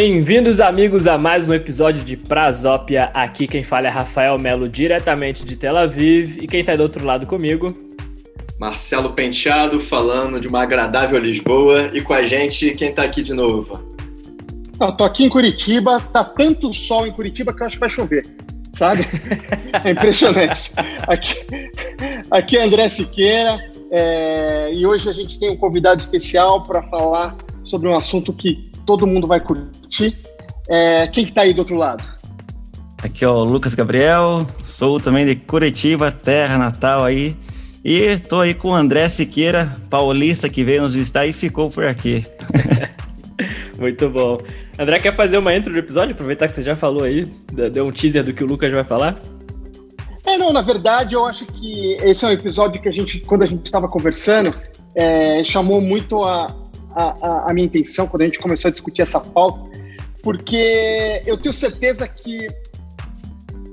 Bem-vindos, amigos, a mais um episódio de Prazópia. Aqui quem fala é Rafael Melo, diretamente de Tel Aviv. E quem tá do outro lado comigo? Marcelo Penteado, falando de uma agradável Lisboa. E com a gente, quem tá aqui de novo? Eu tô aqui em Curitiba, tá tanto sol em Curitiba que eu acho que vai chover, sabe? É impressionante. Aqui, aqui é André Siqueira, é, e hoje a gente tem um convidado especial para falar sobre um assunto que todo mundo vai curtir. É, quem que tá aí do outro lado? Aqui é o Lucas Gabriel, sou também de Curitiba, terra natal aí. E tô aí com o André Siqueira, paulista, que veio nos visitar e ficou por aqui. Muito bom. André, quer fazer uma intro do episódio? Aproveitar que você já falou aí, deu um teaser do que o Lucas vai falar. É, não, na verdade, eu acho que esse é um episódio que a gente, quando a gente estava conversando, é, chamou muito a, a, a minha intenção quando a gente começou a discutir essa pauta, porque eu tenho certeza que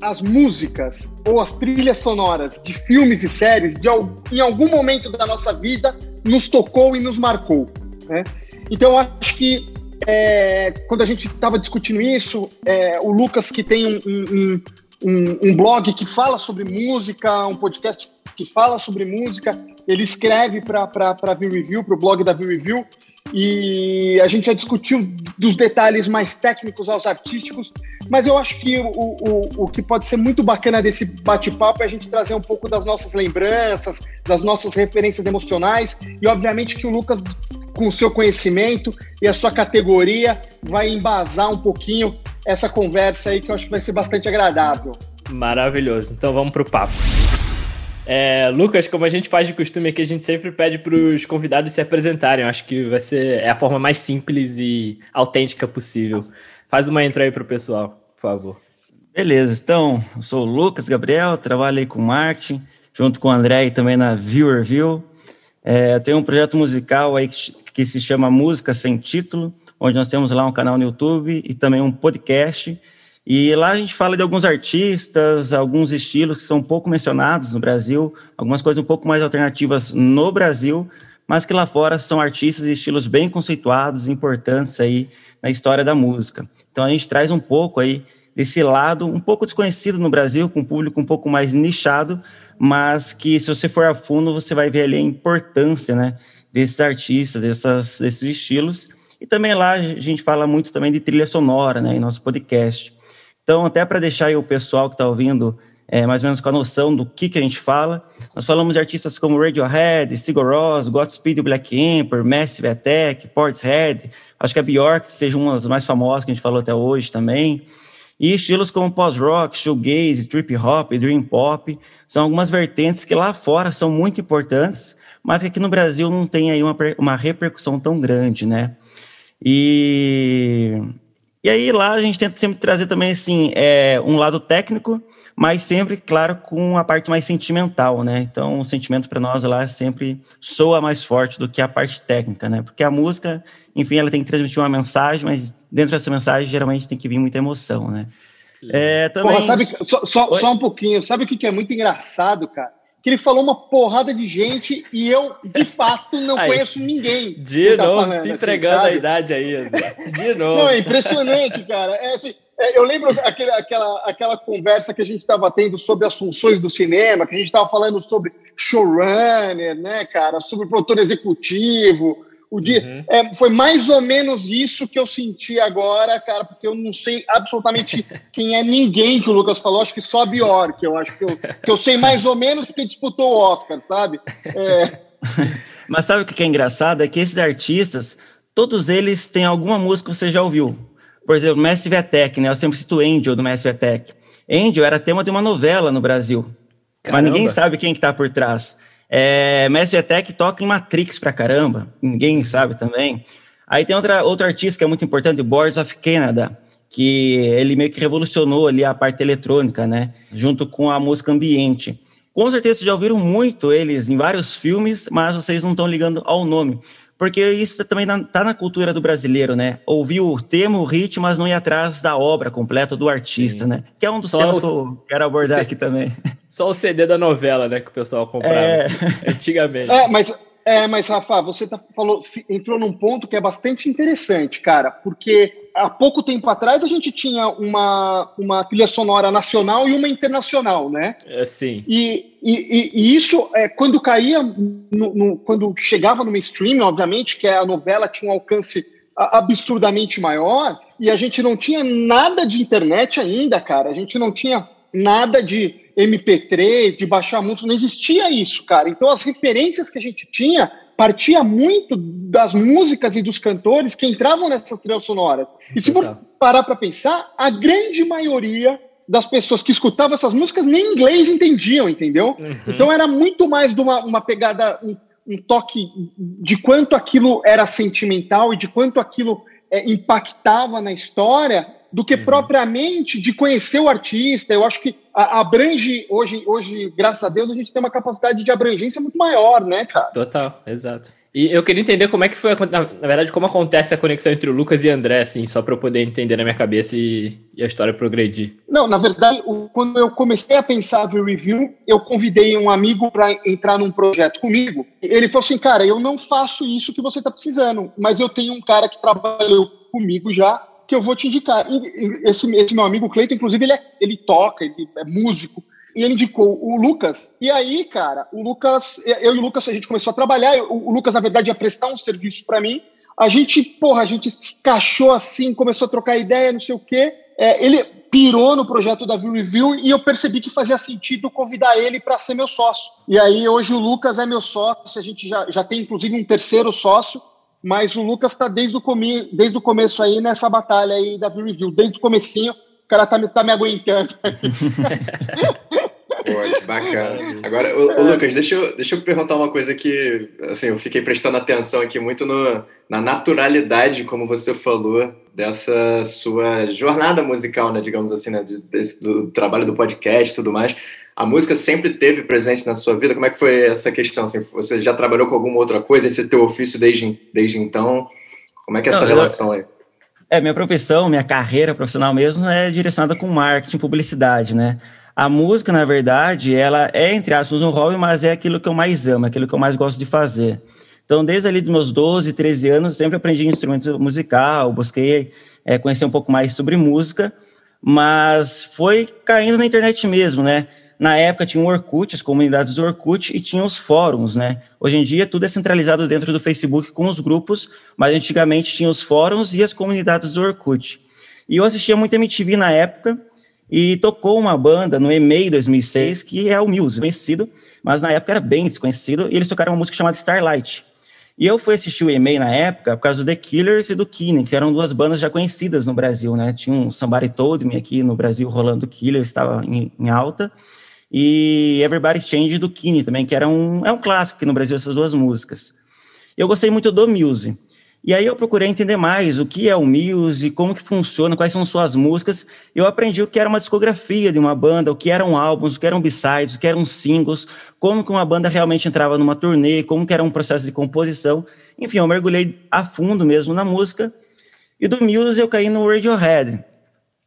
as músicas ou as trilhas sonoras de filmes e séries, de, em algum momento da nossa vida, nos tocou e nos marcou. Né? Então, acho que é, quando a gente estava discutindo isso, é, o Lucas, que tem um, um, um, um, blog que fala sobre música, um podcast que fala sobre música, ele escreve para a View Review, para o blog da View Review, e a gente já discutiu dos detalhes mais técnicos aos artísticos, mas eu acho que o, o, o que pode ser muito bacana desse bate-papo é a gente trazer um pouco das nossas lembranças, das nossas referências emocionais, e obviamente que o Lucas, com o seu conhecimento e a sua categoria, vai embasar um pouquinho essa conversa aí que eu acho que vai ser bastante agradável. Maravilhoso. Então vamos para o papo. É, Lucas, como a gente faz de costume aqui, a gente sempre pede para os convidados se apresentarem. Eu acho que vai ser é a forma mais simples e autêntica possível. Faz uma intro aí para o pessoal, por favor. Beleza, então, eu sou o Lucas Gabriel, trabalho aí com marketing, junto com o André e também na Viewer View. É, tenho um projeto musical aí que, que se chama Música Sem Título, onde nós temos lá um canal no YouTube e também um podcast e lá a gente fala de alguns artistas, alguns estilos que são pouco mencionados no Brasil, algumas coisas um pouco mais alternativas no Brasil, mas que lá fora são artistas e estilos bem conceituados, importantes aí na história da música. Então a gente traz um pouco aí desse lado um pouco desconhecido no Brasil, com um público um pouco mais nichado, mas que se você for a fundo você vai ver ali a importância, né, desses artistas, dessas, desses estilos. E também lá a gente fala muito também de trilha sonora, né, em nosso podcast. Então, até para deixar o pessoal que está ouvindo é, mais ou menos com a noção do que, que a gente fala, nós falamos de artistas como Radiohead, Sigur Rós, Godspeed Black Emperor, Massive Attack, Portishead, acho que a Bjork seja uma das mais famosas que a gente falou até hoje também. E estilos como post-rock, shoegaze, trip hop, dream pop, são algumas vertentes que lá fora são muito importantes, mas que aqui no Brasil não tem aí uma, uma repercussão tão grande, né? E e aí lá a gente tenta sempre trazer também assim é, um lado técnico, mas sempre, claro, com a parte mais sentimental, né? Então o sentimento para nós lá sempre soa mais forte do que a parte técnica, né? Porque a música, enfim, ela tem que transmitir uma mensagem, mas dentro dessa mensagem geralmente tem que vir muita emoção, né? É, também... Porra, sabe, só, só, só um pouquinho, sabe o que é muito engraçado, cara? Que ele falou uma porrada de gente e eu, de fato, não aí, conheço ninguém. De tá novo, se assim, entregando assim, a idade aí, De novo. Não, é impressionante, cara. É, assim, é, eu lembro aquele, aquela, aquela conversa que a gente estava tendo sobre as funções do cinema, que a gente estava falando sobre showrunner, né, cara, sobre produtor executivo, o dia, uhum. é, foi mais ou menos isso que eu senti agora, cara, porque eu não sei absolutamente quem é ninguém que o Lucas falou, acho que só a Bjork, eu acho que eu, que eu sei mais ou menos porque disputou o Oscar, sabe? É... Mas sabe o que é engraçado? É que esses artistas, todos eles têm alguma música que você já ouviu. Por exemplo, Massive Attack, né? Eu sempre cito Angel do Massive Attack. Angel era tema de uma novela no Brasil. Caramba. Mas ninguém sabe quem está que tá por trás. É, Massive Attack toca em Matrix pra caramba, ninguém sabe também. Aí tem outra, outro artista que é muito importante, Boards of Canada, que ele meio que revolucionou ali a parte eletrônica, né? Junto com a música ambiente. Com certeza vocês já ouviram muito eles em vários filmes, mas vocês não estão ligando ao nome. Porque isso também está na cultura do brasileiro, né? Ouvir o tema, o ritmo, mas não ir atrás da obra completa do artista, Sim. né? Que é um dos Só temas o... que eu quero abordar aqui também. Só o CD da novela, né? Que o pessoal comprava é... antigamente. É, mas, É, mas Rafa, você tá, falou, entrou num ponto que é bastante interessante, cara, porque há pouco tempo atrás a gente tinha uma, uma trilha sonora nacional e uma internacional, né? É, sim. E, e, e isso, é, quando caía, no, no, quando chegava no mainstream, obviamente, que a novela tinha um alcance absurdamente maior, e a gente não tinha nada de internet ainda, cara, a gente não tinha nada de MP3, de baixar música, não existia isso, cara. Então as referências que a gente tinha partia muito das músicas e dos cantores que entravam nessas trilhas sonoras. E se for parar para pensar, a grande maioria das pessoas que escutavam essas músicas nem inglês entendiam, entendeu? Uhum. Então era muito mais de uma, uma pegada, um, um, toque de quanto aquilo era sentimental e de quanto aquilo é, impactava na história do que uhum. propriamente de conhecer o artista. Eu acho que abrange, hoje, hoje, graças a Deus, a gente tem uma capacidade de abrangência muito maior, né, cara? Total, exato. E eu queria entender como é que foi, na, na verdade, como acontece a conexão entre o Lucas e André, assim, só para eu poder entender na minha cabeça e, e a história progredir. Não, na verdade, o, quando eu comecei a pensar no review, eu convidei um amigo para entrar num projeto comigo. Ele falou assim, cara, eu não faço isso que você está precisando, mas eu tenho um cara que trabalhou comigo já que eu vou te indicar. Esse, esse meu amigo Cleiton, inclusive, ele, é, ele toca, ele é músico, e ele indicou o Lucas. E aí, cara, o Lucas, eu e o Lucas, a gente começou a trabalhar. O, o Lucas, na verdade, ia prestar um serviço para mim. A gente, porra, a gente se cachou assim, começou a trocar ideia, não sei o quê. É, ele pirou no projeto da View Review e eu percebi que fazia sentido convidar ele para ser meu sócio. E aí, hoje, o Lucas é meu sócio, a gente já, já tem, inclusive, um terceiro sócio mas o Lucas está desde, o desde o começo aí nessa batalha aí da review, desde o comecinho, o cara tá, tá me aguentando. Que bacana. Agora, ô, ô, Lucas, deixa eu, deixa eu perguntar uma coisa que, assim, eu fiquei prestando atenção aqui muito no, na naturalidade, como você falou, dessa sua jornada musical, né, digamos assim, né, desse, do trabalho do podcast e tudo mais a música sempre teve presente na sua vida? Como é que foi essa questão? Assim, você já trabalhou com alguma outra coisa? Esse teu ofício desde, desde então? Como é que é essa Não, relação aí? É, minha profissão, minha carreira profissional mesmo é direcionada com marketing, publicidade, né? A música, na verdade, ela é, entre aspas, um hobby, mas é aquilo que eu mais amo, é aquilo que eu mais gosto de fazer. Então, desde ali dos meus 12, 13 anos, sempre aprendi instrumento musical, busquei é, conhecer um pouco mais sobre música, mas foi caindo na internet mesmo, né? Na época tinha o Orkut, as comunidades do Orkut e tinha os fóruns, né? Hoje em dia tudo é centralizado dentro do Facebook com os grupos, mas antigamente tinha os fóruns e as comunidades do Orkut. E eu assistia muito MTV na época e tocou uma banda no EMEI 2006 que é o Muse, conhecido, mas na época era bem desconhecido, e eles tocaram uma música chamada Starlight. E eu fui assistir o EMEI na época por causa do The Killers e do Kine, que eram duas bandas já conhecidas no Brasil, né? Tinha um Somebody Told Me aqui no Brasil rolando Killers, estava em, em alta e Everybody Change do Kine também, que era um, é um clássico aqui no Brasil, essas duas músicas. Eu gostei muito do Muse. E aí eu procurei entender mais o que é o Muse, como que funciona, quais são suas músicas. Eu aprendi o que era uma discografia de uma banda, o que eram álbuns, o que eram b-sides, o que eram singles, como que uma banda realmente entrava numa turnê, como que era um processo de composição. Enfim, eu mergulhei a fundo mesmo na música. E do Muse eu caí no Radiohead.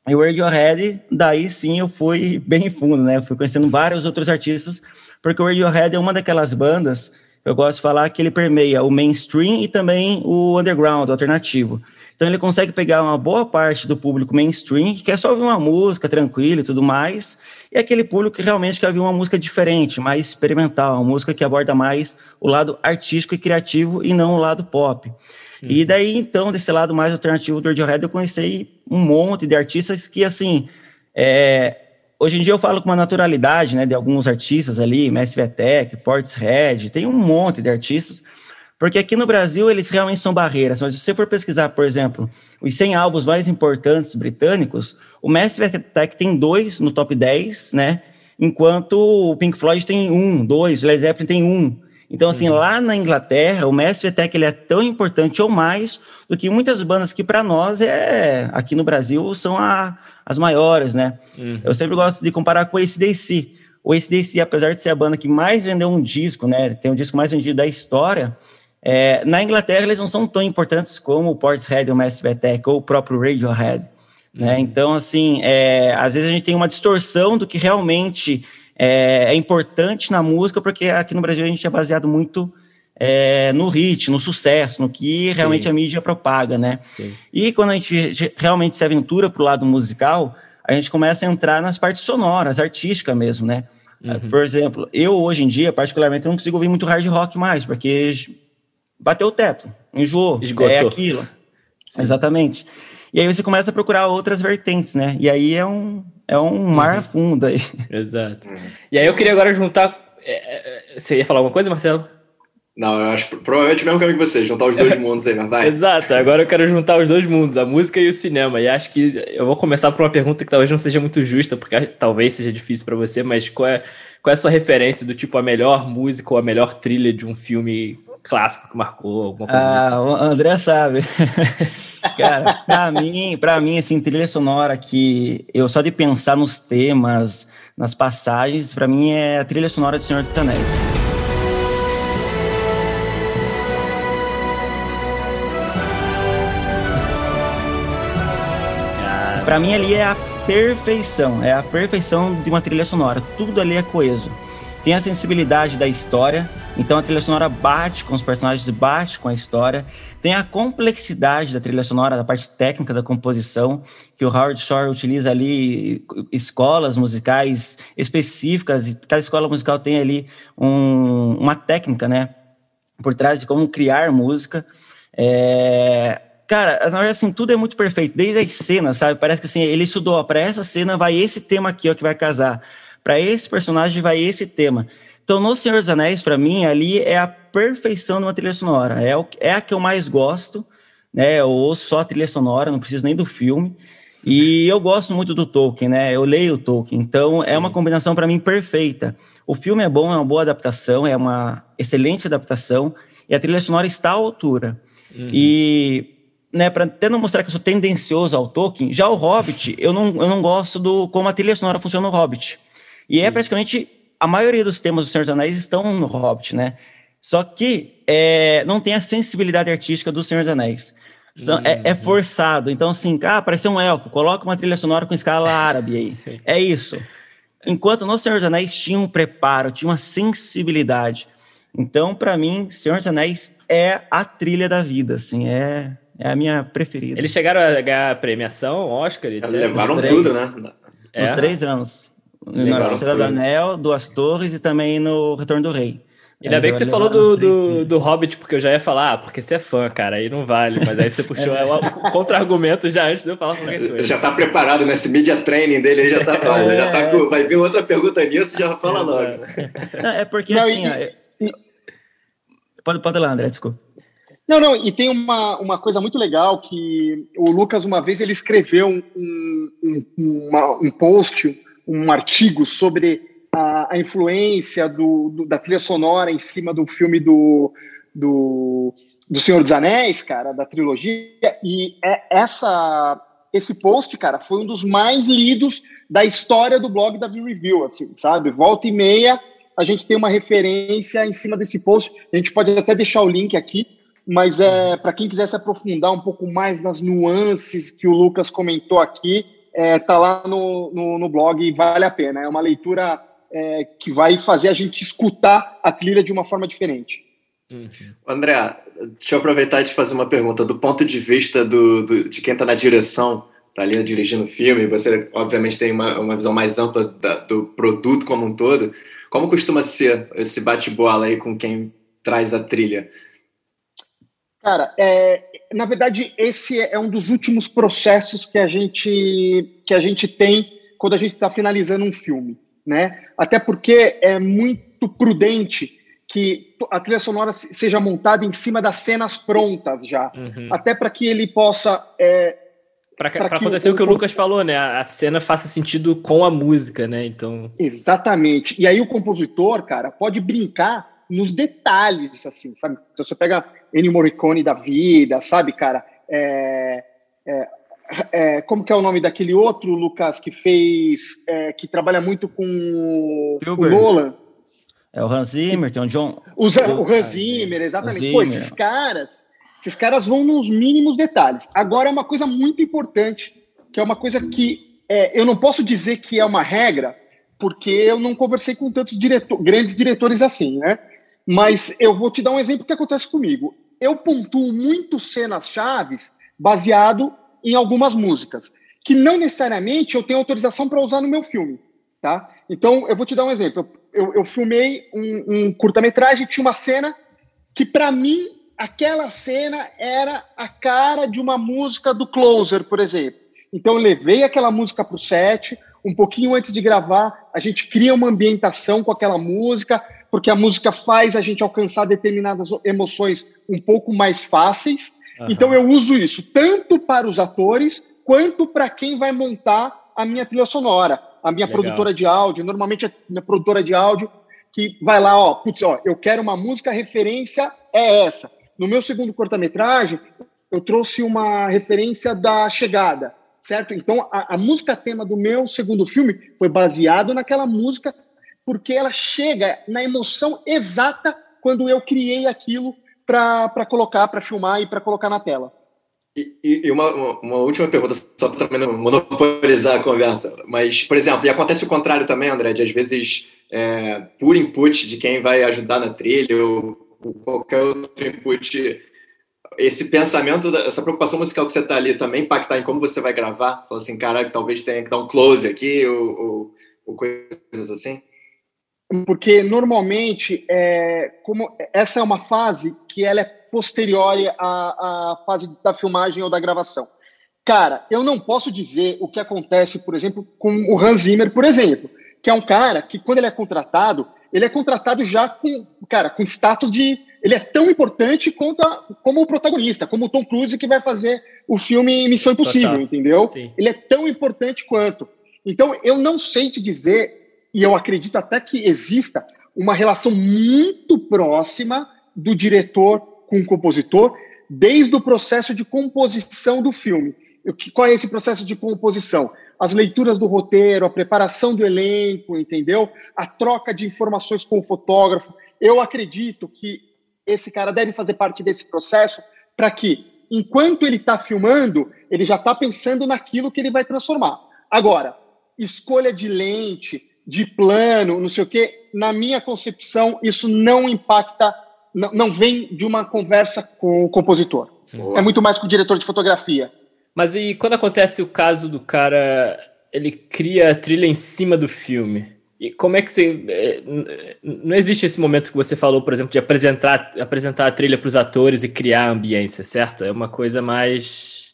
E o Radiohead, daí sim eu fui bem fundo, né? Eu fui conhecendo vários outros artistas, porque o Radiohead é uma daquelas bandas, eu gosto de falar que ele permeia o mainstream e também o underground, o alternativo. Então ele consegue pegar uma boa parte do público mainstream, que quer só ouvir uma música tranquila e tudo mais, e aquele público que realmente quer ouvir uma música diferente, mais experimental, uma música que aborda mais o lado artístico e criativo e não o lado pop. E uhum. daí, então, desse lado mais alternativo do Radiohead, eu conheci um monte de artistas que, assim, é, hoje em dia eu falo com uma naturalidade, né, de alguns artistas ali, Messi Vetec, Portishead, tem um monte de artistas, porque aqui no Brasil eles realmente são barreiras, mas se você for pesquisar, por exemplo, os 100 álbuns mais importantes britânicos, o Messi Vetec tem dois no top 10, né, enquanto o Pink Floyd tem um, dois, o Led Zeppelin tem um, então, assim, uhum. lá na Inglaterra, o Mestre Tech ele é tão importante ou mais do que muitas bandas que para nós é aqui no Brasil são a, as maiores, né? Uhum. Eu sempre gosto de comparar com o ACDC. O ACDC, apesar de ser a banda que mais vendeu um disco, né? Tem o disco mais vendido da história. É, na Inglaterra, eles não são tão importantes como o Portishead, o Massive Attack ou o próprio Radiohead. Né? Uhum. Então, assim, é, às vezes a gente tem uma distorção do que realmente é, é, importante na música, porque aqui no Brasil a gente é baseado muito é, no hit, no sucesso, no que Sim. realmente a mídia propaga, né? Sim. E quando a gente realmente se aventura para o lado musical, a gente começa a entrar nas partes sonoras, artísticas mesmo, né? Uhum. Por exemplo, eu hoje em dia, particularmente, não consigo ouvir muito hard rock mais, porque bateu o teto, enjoou, Esgotou. é aquilo. Sim. Exatamente. E aí você começa a procurar outras vertentes, né? E aí é um, é um mar uhum. fundo aí. Exato. Uhum. E aí eu queria agora juntar. É, é, você ia falar alguma coisa, Marcelo? Não, eu acho provavelmente o mesmo caminho que você, juntar os dois mundos aí, mas vai. Exato, agora eu quero juntar os dois mundos, a música e o cinema. E acho que eu vou começar por uma pergunta que talvez não seja muito justa, porque talvez seja difícil para você, mas qual é, qual é a sua referência do tipo a melhor música ou a melhor trilha de um filme clássico que marcou alguma coisa Ah, assim? o André sabe. Cara, pra mim, pra mim, assim, trilha sonora que eu só de pensar nos temas, nas passagens, para mim é a trilha sonora de Senhor dos Anéis. Para mim ali é a perfeição, é a perfeição de uma trilha sonora. Tudo ali é coeso. Tem a sensibilidade da história, então a trilha sonora bate com os personagens, bate com a história. Tem a complexidade da trilha sonora, da parte técnica da composição, que o Howard Shore utiliza ali escolas musicais específicas, e cada escola musical tem ali um, uma técnica, né, por trás de como criar música. É, Cara, na verdade, assim, tudo é muito perfeito, desde as cenas, sabe? Parece que assim, ele estudou, ó, pra essa cena vai esse tema aqui, ó, que vai casar. Para esse personagem vai esse tema. Então, no Senhor dos Anéis, para mim, ali é a perfeição de uma trilha sonora. É, o, é a que eu mais gosto, né? Eu ouço só a trilha sonora, não preciso nem do filme. E eu gosto muito do Tolkien, né? Eu leio o Tolkien, então Sim. é uma combinação para mim perfeita. O filme é bom, é uma boa adaptação, é uma excelente adaptação, e a trilha sonora está à altura. Uhum. E né, para até não mostrar que eu sou tendencioso ao Tolkien, já o Hobbit, eu não, eu não gosto do como a trilha sonora funciona no Hobbit. E é praticamente a maioria dos temas do Senhor dos Anéis estão no Hobbit, né? Só que é, não tem a sensibilidade artística do Senhor dos Anéis. Uhum. É, é, forçado. Então, assim, ah, apareceu um elfo, coloca uma trilha sonora com escala árabe aí. Sim. É isso. Enquanto no Senhor dos Anéis tinha um preparo, tinha uma sensibilidade. Então, para mim, Senhor dos Anéis é a trilha da vida, assim, é é a minha preferida. Eles chegaram a ganhar premiação, Oscar? Etc. Levaram três, tudo, né? É. Nos três anos. Na Estrela do Anel, Duas Torres e também no Retorno do Rei. Ainda bem que você falou do, do, do, Hobbit, porque eu já ia falar, ah, porque você é fã, cara, aí não vale. Mas aí você puxou é. o contra-argumento já antes de eu falar qualquer coisa. Já tá preparado nesse media training dele aí, já tá é. já sabe que vai vir outra pergunta nisso, já fala logo. Não, é porque não, assim. E, e... Pode, pode ir lá, André, desculpa. Não, não, e tem uma, uma coisa muito legal que o Lucas, uma vez, ele escreveu um, um, uma, um post, um artigo sobre a, a influência do, do, da trilha sonora em cima do filme do, do, do Senhor dos Anéis, cara, da trilogia, e é essa, esse post, cara, foi um dos mais lidos da história do blog da View Review, assim, sabe? Volta e meia, a gente tem uma referência em cima desse post, a gente pode até deixar o link aqui, mas é para quem quiser se aprofundar um pouco mais nas nuances que o Lucas comentou aqui, é, tá lá no, no, no blog e vale a pena. É uma leitura é, que vai fazer a gente escutar a trilha de uma forma diferente. Uhum. André, deixa eu aproveitar e te fazer uma pergunta. Do ponto de vista do, do de quem está na direção, está ali dirigindo o filme, você obviamente tem uma, uma visão mais ampla da, do produto como um todo. Como costuma ser esse bate-bola aí com quem traz a trilha? Cara, é, na verdade, esse é um dos últimos processos que a gente, que a gente tem quando a gente está finalizando um filme, né? Até porque é muito prudente que a trilha sonora seja montada em cima das cenas prontas já, uhum. até para que ele possa é, para acontecer o, o, que o Lucas falou, né? A cena faça sentido com a música, né? Então. Exatamente. E aí o compositor, cara, pode brincar nos detalhes, assim, sabe? Então você pega Ennio Morricone da vida, sabe, cara? É, é, é, como que é o nome daquele outro, Lucas, que fez, é, que trabalha muito com o, o Nolan? É o Hans Zimmer, tem o John... O, o Hans Zimmer, exatamente. Zimmer. Pô, esses caras, esses caras vão nos mínimos detalhes. Agora, é uma coisa muito importante, que é uma coisa que é, eu não posso dizer que é uma regra, porque eu não conversei com tantos diretor, grandes diretores assim, né? Mas eu vou te dar um exemplo que acontece comigo. Eu pontuo muito cenas chaves baseado em algumas músicas, que não necessariamente eu tenho autorização para usar no meu filme, tá? Então, eu vou te dar um exemplo. Eu, eu, filmei um, um curta-metragem, tinha uma cena que, para mim, aquela cena era a cara de uma música do Closer, por exemplo. Então, eu levei aquela música para o set, um pouquinho antes de gravar, a gente cria uma ambientação com aquela música, porque a música faz a gente alcançar determinadas emoções um pouco mais fáceis. Uhum. Então, eu uso isso tanto para os atores quanto para quem vai montar a minha trilha sonora, a minha Legal. produtora de áudio. Normalmente, a minha produtora de áudio que vai lá, ó, putz, ó, eu quero uma música, a referência é essa. No meu segundo cortometragem, eu trouxe uma referência da chegada certo? Então, a, a, música tema do meu segundo filme foi baseado naquela música, porque ela chega na emoção exata quando eu criei aquilo para colocar, para filmar e para colocar na tela. E, e uma, uma, última pergunta, só para também não monopolizar a conversa. Mas, por exemplo, e acontece o contrário também, André, de às vezes, é, por input de quem vai ajudar na trilha ou, ou qualquer outro input esse pensamento, essa preocupação musical que você está ali também impactar em como você vai gravar? Fala assim, cara, talvez tenha que dar um close aqui ou, ou, ou coisas assim? Porque normalmente, é, como essa é uma fase que ela é posterior à, à fase da filmagem ou da gravação. Cara, eu não posso dizer o que acontece, por exemplo, com o Hans Zimmer, por exemplo, que é um cara que, quando ele é contratado, ele é contratado já com, cara, com status de ele é tão importante quanto a, como o protagonista, como o Tom Cruise que vai fazer o filme Missão Impossível, Total. entendeu? Sim. Ele é tão importante quanto. Então, eu não sei te dizer, e eu acredito até que exista uma relação muito próxima do diretor com o compositor, desde o processo de composição do filme. Qual é esse processo de composição? As leituras do roteiro, a preparação do elenco, entendeu? A troca de informações com o fotógrafo. Eu acredito que esse cara deve fazer parte desse processo para que, enquanto ele está filmando, ele já está pensando naquilo que ele vai transformar. Agora, escolha de lente, de plano, não sei o quê, na minha concepção, isso não impacta, não, não vem de uma conversa com o compositor. Boa. É muito mais com o diretor de fotografia. Mas e quando acontece o caso do cara, ele cria a trilha em cima do filme? E como é que você. É, não existe esse momento que você falou, por exemplo, de apresentar, apresentar a trilha para os atores e criar a ambiência, certo? É uma coisa mais.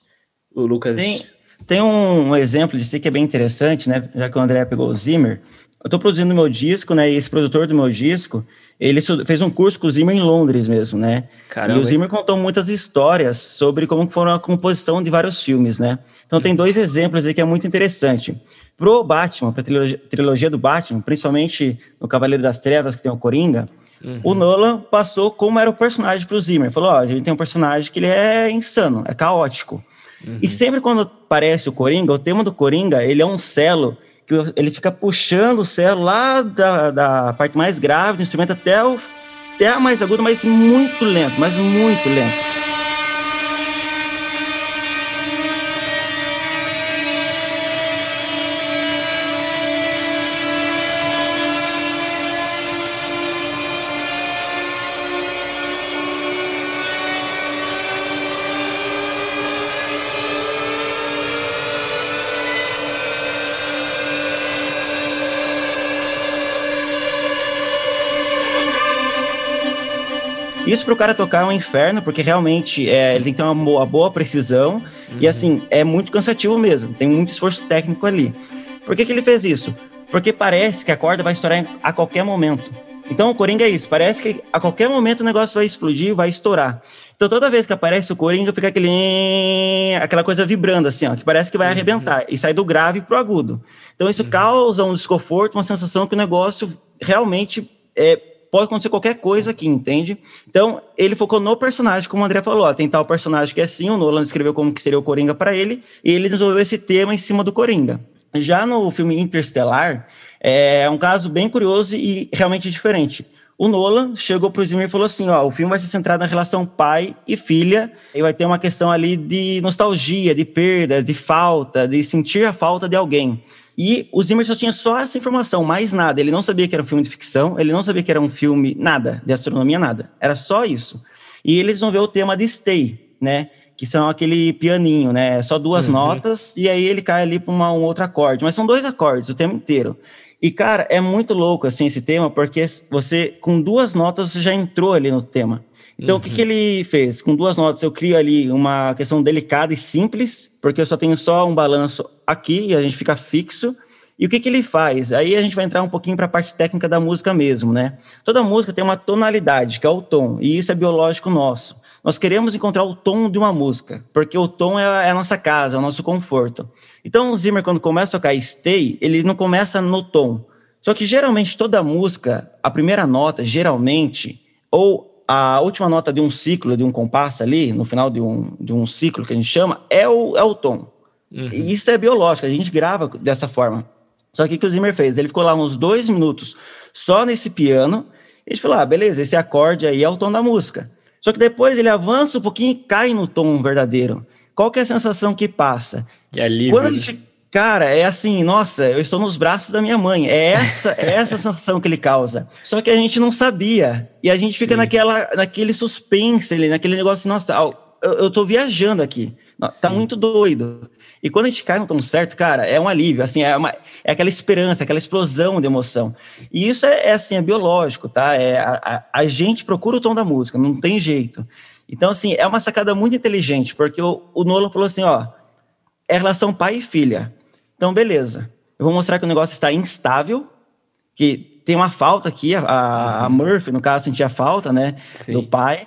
O Lucas. Tem, tem um exemplo de si que é bem interessante, né? Já que o André pegou o Zimmer. Eu estou produzindo meu disco, né? E esse produtor do meu disco, ele fez um curso com o Zimmer em Londres mesmo, né? Caramba. E o Zimmer contou muitas histórias sobre como foram a composição de vários filmes, né? Então tem dois exemplos aí que é muito interessante. Pro Batman, pra trilogia, trilogia do Batman, principalmente no Cavaleiro das Trevas, que tem o Coringa, uhum. o Nolan passou como era o personagem pro Zimmer. Falou, ó, a gente tem um personagem que ele é insano, é caótico. Uhum. E sempre quando aparece o Coringa, o tema do Coringa, ele é um celo, que ele fica puxando o celo lá da, da parte mais grave do instrumento até, o, até a mais aguda, mas muito lento, mas muito lento. Isso para o cara tocar é um inferno, porque realmente é, ele tem que ter uma boa, boa precisão. Uhum. E assim, é muito cansativo mesmo. Tem muito esforço técnico ali. Por que, que ele fez isso? Porque parece que a corda vai estourar a qualquer momento. Então o Coringa é isso, parece que a qualquer momento o negócio vai explodir, vai estourar. Então toda vez que aparece o Coringa, fica aquele aquela coisa vibrando assim, ó, que parece que vai uhum. arrebentar e sai do grave pro agudo. Então isso uhum. causa um desconforto, uma sensação que o negócio realmente é, pode acontecer qualquer coisa aqui, entende? Então, ele focou no personagem, como o André falou, ó, tem tal personagem que é assim, o Nolan escreveu como que seria o Coringa para ele, e ele desenvolveu esse tema em cima do Coringa. Já no filme Interstellar, é um caso bem curioso e realmente diferente. O Nolan chegou para o Zimmer e falou assim: ó, o filme vai ser centrado na relação pai e filha, e vai ter uma questão ali de nostalgia, de perda, de falta, de sentir a falta de alguém. E o Zimmer só tinha só essa informação, mais nada. Ele não sabia que era um filme de ficção, ele não sabia que era um filme, nada, de astronomia, nada. Era só isso. E ele desenvolveu o tema de Stay, né? Que são aquele pianinho, né? Só duas uhum. notas, e aí ele cai ali para um outro acorde. Mas são dois acordes o tema inteiro. E, cara, é muito louco, assim, esse tema, porque você, com duas notas, você já entrou ali no tema. Então, uhum. o que, que ele fez? Com duas notas, eu crio ali uma questão delicada e simples, porque eu só tenho só um balanço aqui e a gente fica fixo. E o que, que ele faz? Aí a gente vai entrar um pouquinho para a parte técnica da música mesmo, né? Toda música tem uma tonalidade, que é o tom, e isso é biológico nosso. Nós queremos encontrar o tom de uma música, porque o tom é, é a nossa casa, é o nosso conforto. Então, o Zimmer, quando começa a tocar Stay, ele não começa no tom. Só que geralmente toda música, a primeira nota, geralmente, ou a última nota de um ciclo, de um compasso ali, no final de um, de um ciclo que a gente chama, é o, é o tom. Uhum. E isso é biológico, a gente grava dessa forma. Só que o que o Zimmer fez? Ele ficou lá uns dois minutos só nesse piano, e a gente falou, ah, beleza, esse acorde aí é o tom da música. Só que depois ele avança um pouquinho e cai no tom verdadeiro. Qual que é a sensação que passa? Que alívio, Quando a né? gente Cara, é assim, nossa, eu estou nos braços da minha mãe. É essa, é essa sensação que ele causa. Só que a gente não sabia. E a gente fica naquela, naquele suspense naquele negócio, nossa, eu, tô viajando aqui. Tá Sim. Tá muito doido. E quando a gente cai no tom certo, cara, é um alívio, assim, é, uma, é aquela esperança, aquela explosão de emoção. E isso é, é assim, é biológico, tá? É, a, a, a, gente procura o tom da música, não tem jeito. Então, assim, é uma sacada muito inteligente, porque o, o Nolan falou assim, ó, é relação pai e filha. Então, beleza. Eu vou mostrar que o negócio está instável, que tem uma falta aqui, a, a uhum. Murphy, no caso, sentia falta, né, Sim. do pai.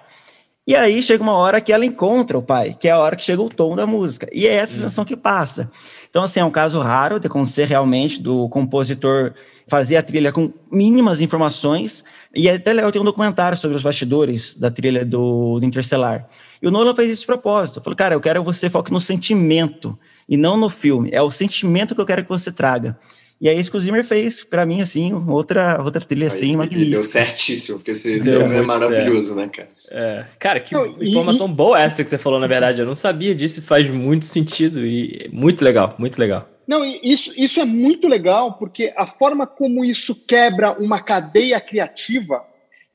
E aí chega uma hora que ela encontra o pai, que é a hora que chega o tom da música. E é essa uhum. sensação que passa. Então, assim, é um caso raro de acontecer realmente do compositor fazer a trilha com mínimas informações. E até eu tenho um documentário sobre os bastidores da trilha do, do Interstellar. E o Nolan fez isso de propósito. Falou, cara, eu quero que você foque no sentimento e não no filme. É o sentimento que eu quero que você traga. E é isso que o Zimmer fez, para mim, assim, outra, outra trilha assim, magnífica. Deu certíssimo, porque esse deu filme é maravilhoso, certo. né, cara? É. Cara, que informação e... boa essa que você falou, na verdade. Eu não sabia disso e faz muito sentido e muito legal, muito legal. Não, isso, isso é muito legal, porque a forma como isso quebra uma cadeia criativa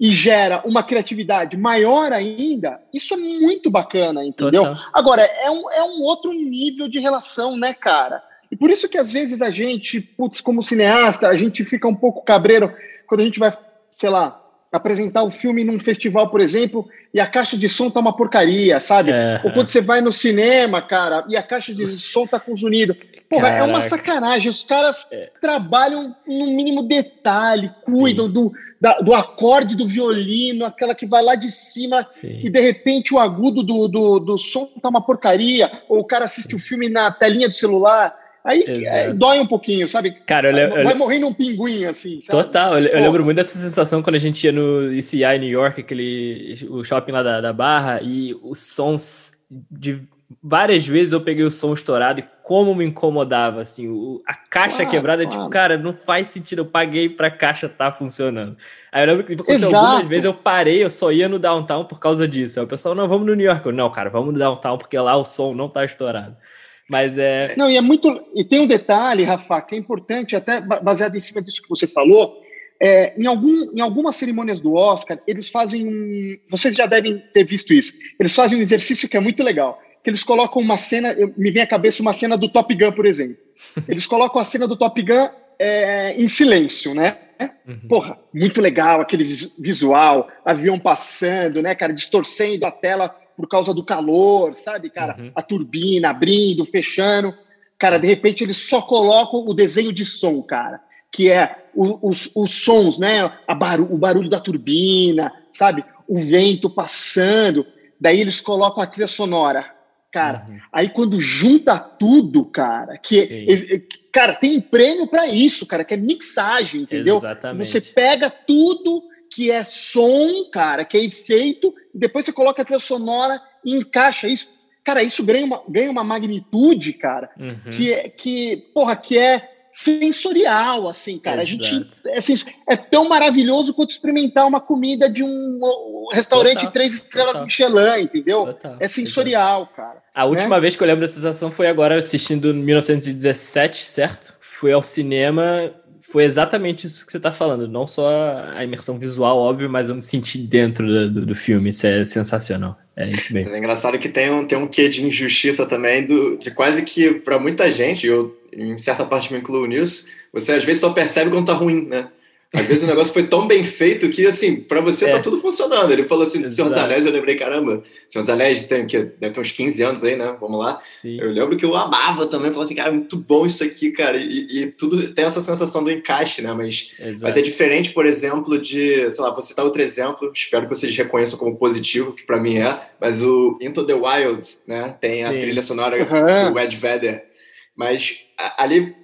e gera uma criatividade maior ainda, isso é muito bacana, entendeu? Total. Agora, é um, é um outro nível de relação, né, cara? E por isso que às vezes a gente, putz, como cineasta, a gente fica um pouco cabreiro quando a gente vai, sei lá, apresentar o um filme num festival, por exemplo, e a caixa de som tá uma porcaria, sabe? É, Ou quando você vai no cinema, cara, e a caixa de som tá com zunido. Porra, Caraca. é uma sacanagem. Os caras é. trabalham no mínimo detalhe, cuidam do, da, do acorde do violino, aquela que vai lá de cima Sim. e de repente o agudo do, do, do som tá uma porcaria, ou o cara assiste o filme na telinha do celular. Aí é, dói um pouquinho, sabe? Cara, eu, vai eu, morrer num pinguim, assim, sabe? Total, eu, eu, lembro muito dessa sensação quando a gente ia no ICI em New York, aquele, o shopping lá da, da Barra, e os sons de várias vezes eu peguei o som estourado e como me incomodava, assim, o, a caixa quebrada, tipo, cara, não faz sentido, eu paguei pra caixa tá funcionando. Aí eu lembro que aconteceu algumas vezes, eu parei, eu só ia no downtown por causa disso. Aí o pessoal, não, vamos no New York. Eu, não, cara, vamos no downtown porque lá o som não tá estourado. Mas é. Não, e é muito. E tem um detalhe, Rafa, que é importante, até baseado em cima disso que você falou. É, em, algum, em algumas cerimônias do Oscar, eles fazem um. Vocês já devem ter visto isso. Eles fazem um exercício que é muito legal que eles colocam uma cena, me vem à cabeça uma cena do Top Gun, por exemplo. Eles colocam a cena do Top Gun é, em silêncio, né? Uhum. Porra, muito legal aquele visual, avião passando, né, cara, distorcendo a tela por causa do calor, sabe, cara? Uhum. A turbina abrindo, fechando. Cara, de repente eles só colocam o desenho de som, cara, que é o, os, os sons, né? Baru o barulho da turbina, sabe? O vento passando. Daí eles colocam a trilha sonora Cara, uhum. aí quando junta tudo, cara, que cara, tem um prêmio para isso, cara, que é mixagem, entendeu? Exatamente. Você pega tudo que é som, cara, que é efeito, e depois você coloca a trilha sonora e encaixa isso. Cara, isso ganha uma, ganha uma magnitude, cara, uhum. que, é, que, porra, que é sensorial, assim, cara. Exato. A gente é, assim, é, tão maravilhoso quanto experimentar uma comida de um restaurante Total. três estrelas Total. Michelin, entendeu? Total. É sensorial, Exato. cara. A última né? vez que eu lembro dessa sensação foi agora assistindo 1917, certo? fui ao cinema, foi exatamente isso que você está falando. Não só a imersão visual, óbvio, mas eu me senti dentro do, do filme. Isso é sensacional. É isso mesmo. é engraçado que tem um, tem um quê de injustiça também, do, de quase que para muita gente, eu em certa parte me incluo nisso, você às vezes só percebe quando tá ruim, né? Às vezes o negócio foi tão bem feito que, assim, para você tá é. tá tudo funcionando. Ele falou assim, do Senhor dos Anéis, eu lembrei, caramba, Senhor dos Anéis tem, que deve ter uns 15 anos aí, né? Vamos lá. Sim. Eu lembro que eu amava também, falava assim, cara, muito bom isso aqui, cara. E, e tudo tem essa sensação do encaixe, né? Mas, mas é diferente, por exemplo, de, sei lá, vou citar outro exemplo, espero que vocês reconheçam como positivo, que para mim é, mas o Into the Wild, né? Tem Sim. a trilha sonora uhum. do Ed Vedder. Mas ali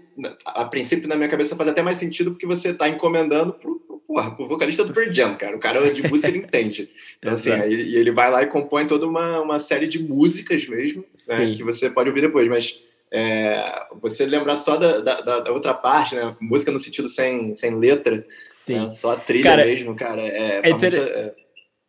a princípio, na minha cabeça, faz até mais sentido porque você está encomendando pro, pro, porra, pro vocalista do Pearl Jam, cara. O cara de música ele entende. Então, assim, aí, e ele vai lá e compõe toda uma, uma série de músicas mesmo, né, que você pode ouvir depois. Mas é, você lembrar só da, da, da, outra parte, né? Música no sentido sem, sem letra, né, só a trilha cara, mesmo, cara. É, é, inter... é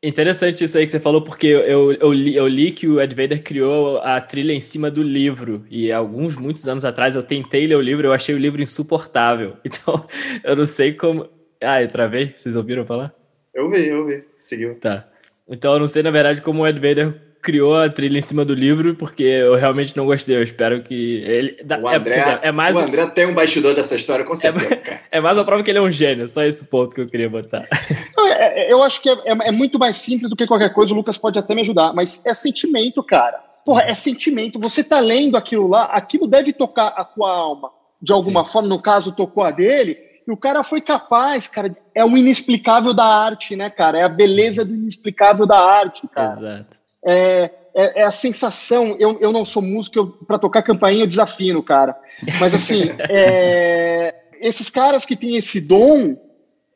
Interessante isso aí que você falou, porque eu, eu, li, eu li que o Ed Vader criou a trilha em cima do livro. E alguns, muitos anos atrás, eu tentei ler o livro, eu achei o livro insuportável. Então, eu não sei como. Ah, eu travei? Vocês ouviram falar? Eu vi, eu vi. Seguiu. Tá. Então, eu não sei, na verdade, como o Ed Vader criou a trilha em cima do livro, porque eu realmente não gostei. Eu espero que ele. O é, André, é, é mais o André tem um bastidor dessa história, com certeza, é, cara. É mais uma prova que ele é um gênio, só esse ponto que eu queria botar. É, é, eu acho que é, é, muito mais simples do que qualquer coisa, o Lucas pode até me ajudar, mas é sentimento, cara. Porra, é sentimento. Você tá lendo aquilo lá, aquilo deve tocar a tua alma de alguma Sim. forma, no caso, tocou a dele, e o cara foi capaz, cara. É o inexplicável da arte, né, cara? É a beleza do inexplicável da arte, cara. Exato é, é, é, a sensação. Eu, eu não sou músico, para tocar campainha eu desafino, cara. Mas assim, é, esses caras que têm esse dom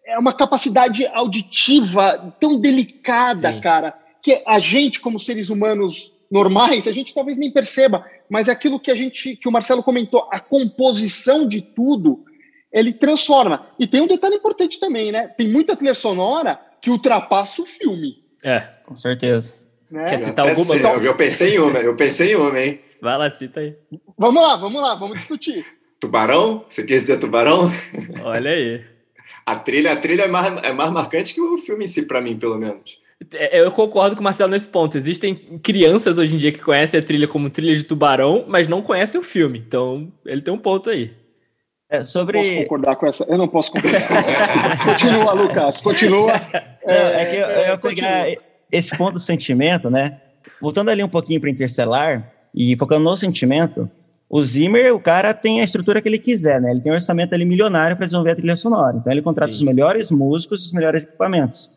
é uma capacidade auditiva tão delicada, Sim. cara, que a gente, como seres humanos normais, a gente talvez nem perceba, mas é aquilo que a gente, que o Marcelo comentou, a composição de tudo, ele transforma. E tem um detalhe importante também, né? Tem muita trilha sonora que ultrapassa o filme. É, com certeza. Né? Quer citar alguma? Eu, eu pensei em uma, eu pensei em uma, hein? Vai lá, cita aí. Vamos lá, vamos lá, vamos discutir. Tubarão? Você quer dizer tubarão? Olha aí. A trilha, a trilha é mais, é mais marcante que o filme em si, para mim, pelo menos. É, eu concordo com o Marcelo nesse ponto. Existem crianças hoje em dia que conhecem a trilha como trilha de tubarão, mas não conhecem o filme. Então, ele tem um ponto aí. É, sobre... Eu posso concordar com essa? Eu não posso concordar. continua, Lucas, continua. Não, é, é, que eu, eu ia pegar esse ponto do sentimento, né? Voltando ali um pouquinho para Interstellar e focando no sentimento, o Zimmer, o cara tem a estrutura que ele quiser, né? Ele tem um orçamento ali milionário para desenvolver a trilha sonora. Então ele contrata Sim. os melhores músicos, os melhores equipamentos.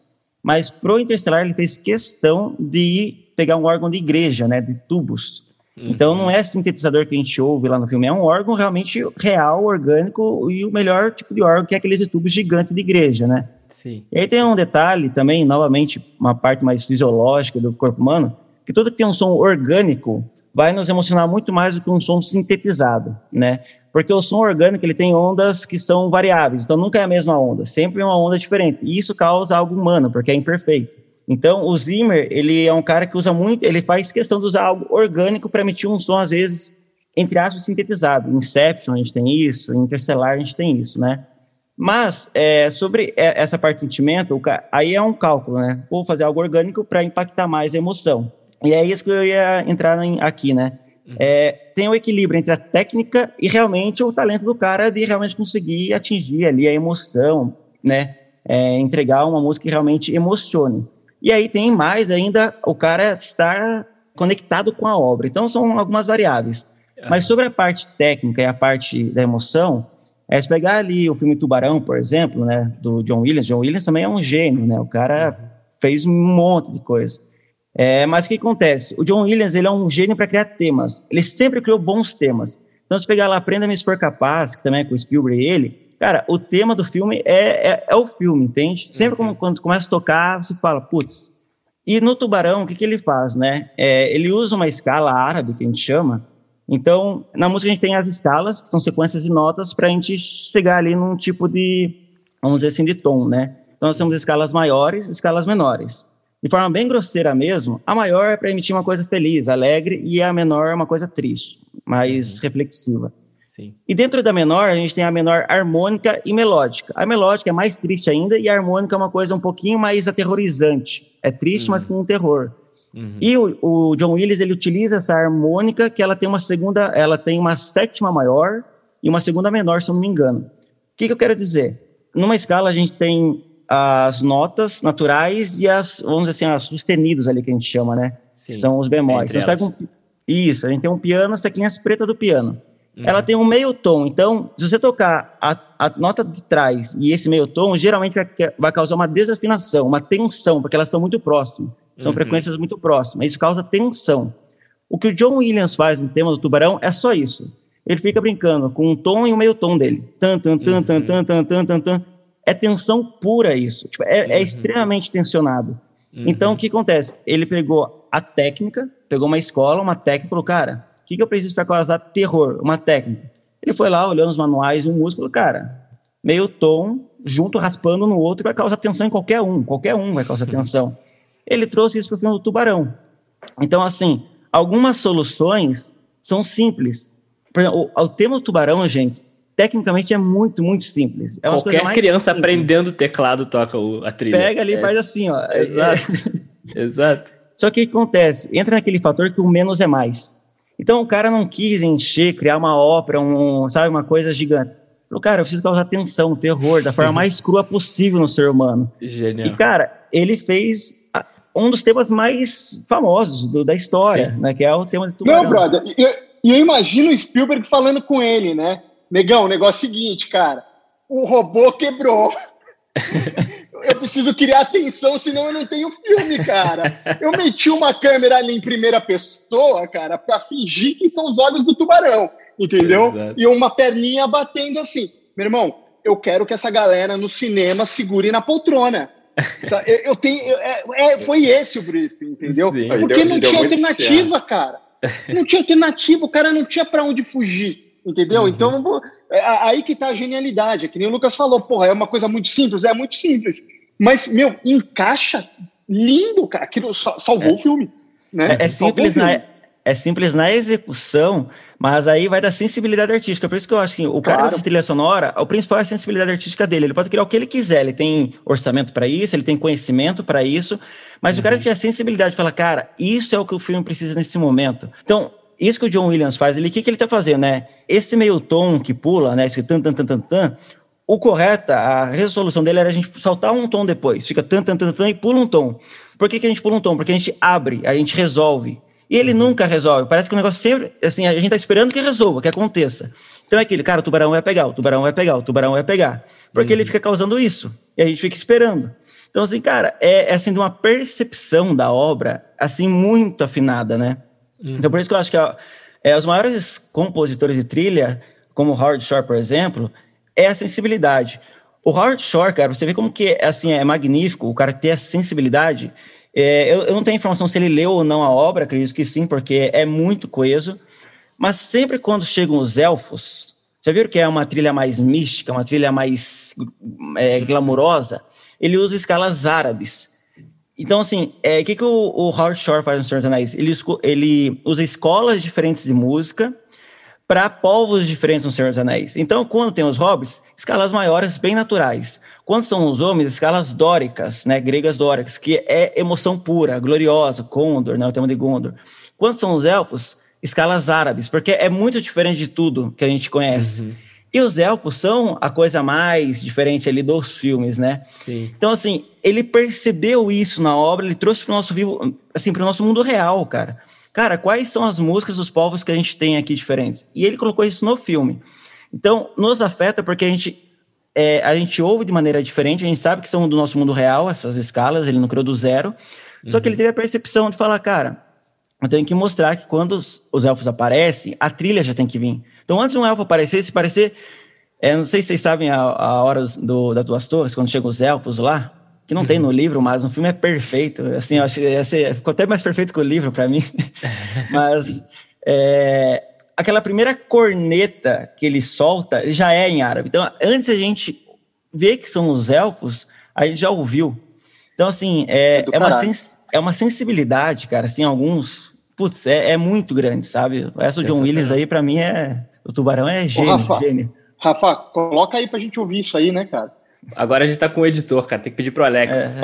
Mas pro Interstellar ele fez questão de pegar um órgão de igreja, né? De tubos. Uhum. Então não é sintetizador que a gente ouve lá no filme, é um órgão realmente real, orgânico e o melhor tipo de órgão que é aqueles tubos gigantes de igreja, né? Sim. E aí tem um detalhe também, novamente, uma parte mais fisiológica do corpo humano, que tudo que tem um som orgânico vai nos emocionar muito mais do que um som sintetizado, né? Porque o som orgânico ele tem ondas que são variáveis, então nunca é a mesma onda, sempre é uma onda diferente. E isso causa algo humano, porque é imperfeito. Então o Zimmer ele é um cara que usa muito, ele faz questão de usar algo orgânico para emitir um som às vezes entre aspas sintetizado. Inception a gente tem isso, Interstellar a gente tem isso, né? Mas, é, sobre essa parte de sentimento, aí é um cálculo, né? Vou fazer algo orgânico para impactar mais a emoção. E é isso que eu ia entrar em, aqui, né? Uhum. É, tem o um equilíbrio entre a técnica e realmente o talento do cara de realmente conseguir atingir ali a emoção, né? É, entregar uma música que realmente emocione. E aí tem mais ainda o cara estar conectado com a obra. Então são algumas variáveis. Mas sobre a parte técnica e a parte da emoção, é, se pegar ali o filme Tubarão, por exemplo, né, do John Williams, John Williams também é um gênio, né, o cara fez um monte de coisa. É, mas o que acontece? O John Williams ele é um gênio para criar temas. Ele sempre criou bons temas. Então, se pegar lá Aprenda-me Expor Capaz, que também é com o Spielberg e ele, cara, o tema do filme é, é, é o filme, entende? Sempre uhum. quando começa a tocar, você fala, putz. E no Tubarão, o que, que ele faz, né? É, ele usa uma escala árabe, que a gente chama, então, na música a gente tem as escalas, que são sequências de notas, para a gente chegar ali num tipo de, vamos dizer assim, de tom, né? Então, nós temos escalas maiores escalas menores. De forma bem grosseira mesmo, a maior é para emitir uma coisa feliz, alegre, e a menor é uma coisa triste, mais uhum. reflexiva. Sim. E dentro da menor, a gente tem a menor harmônica e melódica. A melódica é mais triste ainda e a harmônica é uma coisa um pouquinho mais aterrorizante. É triste, uhum. mas com um terror. Uhum. E o, o, John Williams ele utiliza essa harmônica que ela tem uma segunda, ela tem uma sétima maior e uma segunda menor, se eu não me engano. O que, que eu quero dizer? Numa escala a gente tem as notas naturais e as, vamos dizer assim, as sustenidos ali que a gente chama, né? Sim. Que são os bemóis. Então, pega um, isso, a gente tem um piano, as teclinhas pretas do piano. Uhum. Ela tem um meio tom, então, se você tocar a, a nota de trás e esse meio tom, geralmente vai, vai causar uma desafinação, uma tensão, porque elas estão muito próximas. São uhum. frequências muito próximas. Isso causa tensão. O que o John Williams faz no tema do tubarão é só isso. Ele fica brincando com um tom e um meio tom dele. Tan, tan, tan, uhum. tan, tan, tan, tan, tan, tan. É tensão pura isso. Tipo, é, é uhum. é, extremamente tensionado. Uhum. Então, o que acontece? Ele pegou a técnica, pegou uma escola, uma técnica, falou, cara, o que, que eu preciso para causar terror? Uma técnica. Ele foi lá, olhando os manuais, e um músculo, cara, meio tom, junto, raspando no outro, vai causar tensão em qualquer um. Qualquer um vai causar tensão. Ele trouxe isso para o filme do Tubarão. Então, assim, algumas soluções são simples. Por exemplo, o, o tema do Tubarão, gente, tecnicamente é muito, muito simples. É Qualquer criança simples. aprendendo teclado toca o, a trilha. Pega ali e é. faz assim, ó. Exato. Exato. Só que o que acontece? Entra naquele fator que o menos é mais. Então o cara não quis encher, criar uma ópera, um, sabe, uma coisa gigante. Falou, cara, eu preciso causar tensão, terror, da forma mais crua possível no ser humano. Genial. E, cara, ele fez um dos temas mais famosos do, da história, Sim. né? Que é o tema de Tubarão. Não, brother, e eu, eu, imagino o Spielberg falando com ele, né? Negão, o negócio é o seguinte, cara, o robô quebrou. eu preciso criar atenção, senão eu não tenho filme, cara. Eu meti uma câmera ali em primeira pessoa, cara, para fingir que são os olhos do tubarão, entendeu? Exato. E uma perninha batendo assim. Meu irmão, eu quero que essa galera no cinema segure na poltrona. Eu, eu tenho. É, é, foi esse o briefing, entendeu? Sim. Porque deu, não tinha alternativa, cara. Não tinha alternativa, o cara não tinha para onde fugir. Entendeu? Uhum. Então, é, aí que tá a genialidade. É que nem o Lucas falou, porra, é uma coisa muito simples, é muito simples. Mas, meu, encaixa lindo, cara. Aquilo salvou é. o filme. Né? É, é simples, na, é simples na execução, mas aí vai da sensibilidade artística. Por isso que eu acho que o claro. cara da trilha sonora, o principal é a sensibilidade artística dele. Ele pode criar o que ele quiser, ele tem orçamento para isso, ele tem conhecimento para isso, mas uhum. o cara que tem a sensibilidade fala, cara, isso é o que o filme precisa nesse momento. Então, isso que o John Williams faz ali, o que, que ele está fazendo, né? Esse meio tom que pula, né? Esse tan, tan, tan, tan, tan, o correto, a resolução dele era a gente saltar um tom depois. Fica tan, tan, tan, tan e pula um tom. Por que, que a gente pula um tom? Porque a gente abre, a gente resolve. E ele uhum. nunca resolve. Parece que o negócio sempre, assim, a gente está esperando que resolva, que aconteça. Então é aquele, cara, o tubarão vai pegar, o tubarão vai pegar, o tubarão vai pegar. Porque uhum. ele fica causando isso. E a gente fica esperando. Então, assim, cara, é, é assim, de uma percepção da obra, assim, muito afinada, né? Uhum. Então, por isso que eu acho que é, os maiores compositores de trilha, como Howard Shore, por exemplo, é a sensibilidade. O Howard Shore, cara, você vê como que assim, é magnífico o cara ter a sensibilidade. É, eu, eu, não tenho informação se ele leu ou não a obra, acredito que sim, porque é muito coeso. Mas sempre quando chegam os elfos, já viram que é uma trilha mais mística, uma trilha mais é, glamurosa? Ele usa escalas árabes. Então, assim, o é, que, que o, o Howard Shore faz no Senhor dos Anéis? Ele, ele usa escolas diferentes de música para povos diferentes no Senhor dos Anéis. Então, quando tem os hobbits, escalas maiores, bem naturais. Quando são os homens, escalas dóricas, né, gregas dóricas, que é emoção pura, gloriosa, Condor, né, o tema de Gondor. Quando são os elfos, escalas árabes, porque é muito diferente de tudo que a gente conhece. Uhum. E os elfos são a coisa mais diferente ali dos filmes, né? Sim. Então, assim, ele percebeu isso na obra, ele trouxe para o nosso vivo, assim, para o nosso mundo real, cara. Cara, quais são as músicas dos povos que a gente tem aqui diferentes? E ele colocou isso no filme. Então, nos afeta porque a gente, é, a gente ouve de maneira diferente, a gente sabe que são do nosso mundo real, essas escalas, ele não criou do zero. Uhum. Só que ele uhum. teve a percepção de falar, cara, eu tenho que mostrar que quando os, os elfos aparecem, a trilha já tem que vir. Então, antes de um elfo aparecer, se parecer. É, não sei se vocês sabem a, a hora do, das duas torres, quando chegam os elfos lá, que não uhum. tem no livro, mas no filme é perfeito. Assim, eu acho ficou até mais perfeito que o livro para mim. mas é, aquela primeira corneta que ele solta já é em árabe. Então, antes a gente ver que são os elfos, a gente já ouviu. Então, assim, é, é, uma, sens, é uma sensibilidade, cara. Assim, alguns. Putz, é, é muito grande, sabe? Essa do John Williams aí, para mim, é O Tubarão é gênio, Ô, Rafa, gênio. Rafa, coloca aí pra gente ouvir isso aí, né, cara? Agora a gente tá com o editor, cara. Tem que pedir pro Alex. É.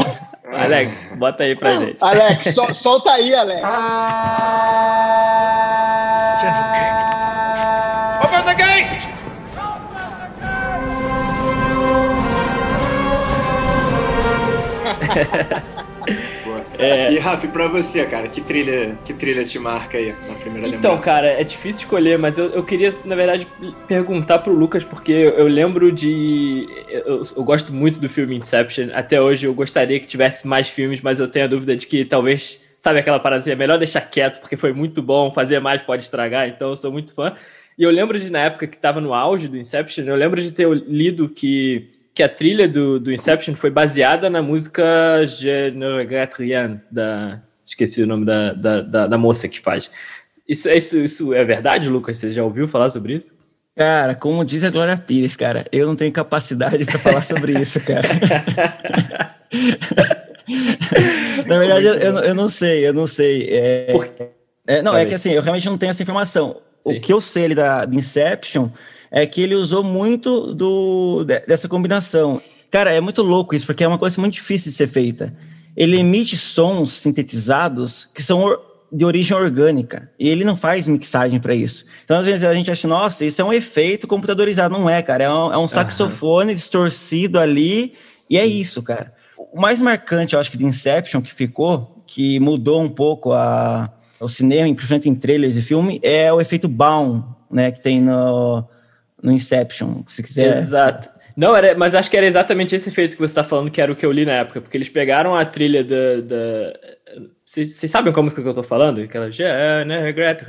Alex, bota aí pra gente. Alex, so, solta aí, Alex. Open É... E Rafa, pra você, cara, que trilha, que trilha te marca aí na primeira então, lembrança? Então, cara, é difícil escolher, mas eu, eu queria, na verdade, perguntar pro Lucas, porque eu lembro de. Eu, eu, gosto muito do filme Inception. Até hoje eu gostaria que tivesse mais filmes, mas eu tenho a dúvida de que talvez. Sabe aquela parada assim, é melhor deixar quieto, porque foi muito bom, fazer mais pode estragar, então eu sou muito fã. E eu lembro de, na época que tava no auge do Inception, eu lembro de ter lido que que a trilha do, do Inception foi baseada na música Je ne regrette rien, da, esqueci o nome da, da, da, da moça que faz. Isso, isso, isso é verdade, Lucas? Você já ouviu falar sobre isso? Cara, como diz a Glória Pires, cara, eu não tenho capacidade para falar sobre isso, cara. Na verdade, eu, eu, eu, não sei, eu não sei. É, é, não, é que assim, eu realmente não tenho essa informação. Sim. O que eu sei ali da, da Inception é que ele usou muito do, dessa combinação. Cara, é muito louco isso, porque é uma coisa muito difícil de ser feita. Ele emite sons sintetizados que são de origem orgânica. E ele não faz mixagem para isso. Então, às vezes, a gente acha, nossa, isso é um efeito computadorizado. Não é, cara. É um, é um saxofone uhum. distorcido ali. E é isso, cara. O mais marcante, eu acho que de Inception que ficou, que mudou um pouco a, o cinema, principalmente em trailers e filme, é o efeito Baum, né? Que tem no, no Inception, se quiser. Exato. Não, era, mas acho que era exatamente esse efeito que você está falando, que era o que eu li na época, porque eles pegaram a trilha da. da vocês sabem qual é música que eu tô falando? Aquela. Regret,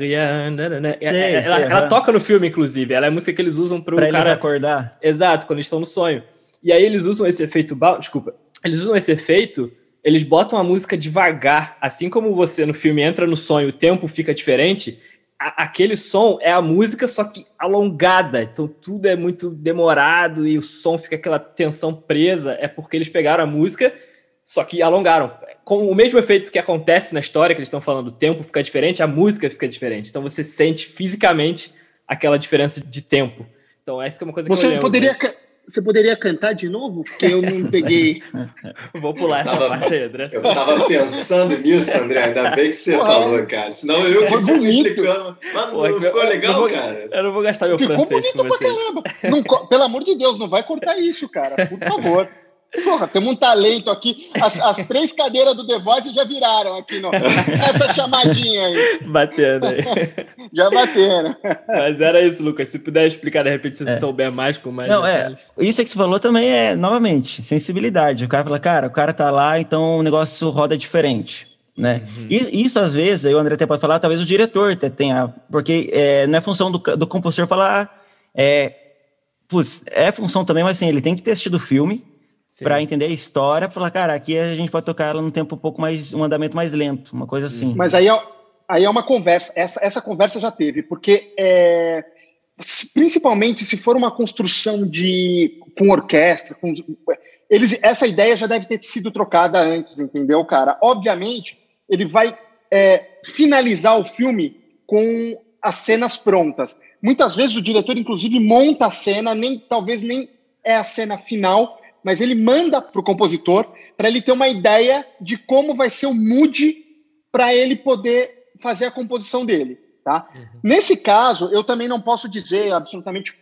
né? ela, ela toca no filme, inclusive. Ela é a música que eles usam pro pra cara. Eles acordar. Exato, quando eles estão no sonho. E aí eles usam esse efeito. Desculpa. Eles usam esse efeito eles botam a música devagar, assim como você no filme entra no sonho, o tempo fica diferente, a, aquele som é a música, só que alongada. Então tudo é muito demorado e o som fica aquela tensão presa. É porque eles pegaram a música, só que alongaram. Com o mesmo efeito que acontece na história que eles estão falando, o tempo fica diferente, a música fica diferente. Então você sente fisicamente aquela diferença de tempo. Então essa é uma coisa que você eu lembro. Poderia, você poderia cantar de novo? Porque eu não peguei. Vou pular essa tava, parte aí, André. Eu tava pensando nisso, André. Ainda bem que você Uau. falou, cara. Senão eu que Foi bonito. Mas Pô, não ficou legal, vou, cara? Eu não vou gastar meu ficou francês bonito pra caramba. Não, pelo amor de Deus, não vai cortar isso, cara. Por favor. Porra, temos um talento aqui. As, as, três cadeiras do The Voice já viraram aqui no, nessa chamadinha aí. Batendo aí. Já bateram. Mas era isso, Lucas. Se puder explicar de repente, se você é. souber mais com mais. Não, é. Isso que você falou também é, novamente, sensibilidade. O cara fala, cara, o cara tá lá, então o negócio roda diferente. Né? Uhum. E, isso às vezes, aí o André até pode falar, talvez o diretor tenha, porque é, não é função do, do compositor falar, é, putz, é função também, mas assim, ele tem que ter assistido o filme, para entender a história, falar, cara, aqui a gente pode tocar ela num tempo um pouco mais, um andamento mais lento, uma coisa assim. Mas aí é, aí é uma conversa, essa, essa conversa já teve, porque é, principalmente se for uma construção de com orquestra, com, eles, essa ideia já deve ter sido trocada antes, entendeu, cara? Obviamente, ele vai é, finalizar o filme com as cenas prontas. Muitas vezes o diretor, inclusive, monta a cena, nem talvez nem é a cena final, mas ele manda para o compositor para ele ter uma ideia de como vai ser o mood para ele poder fazer a composição dele. Tá? Uhum. Nesse caso, eu também não posso dizer absolutamente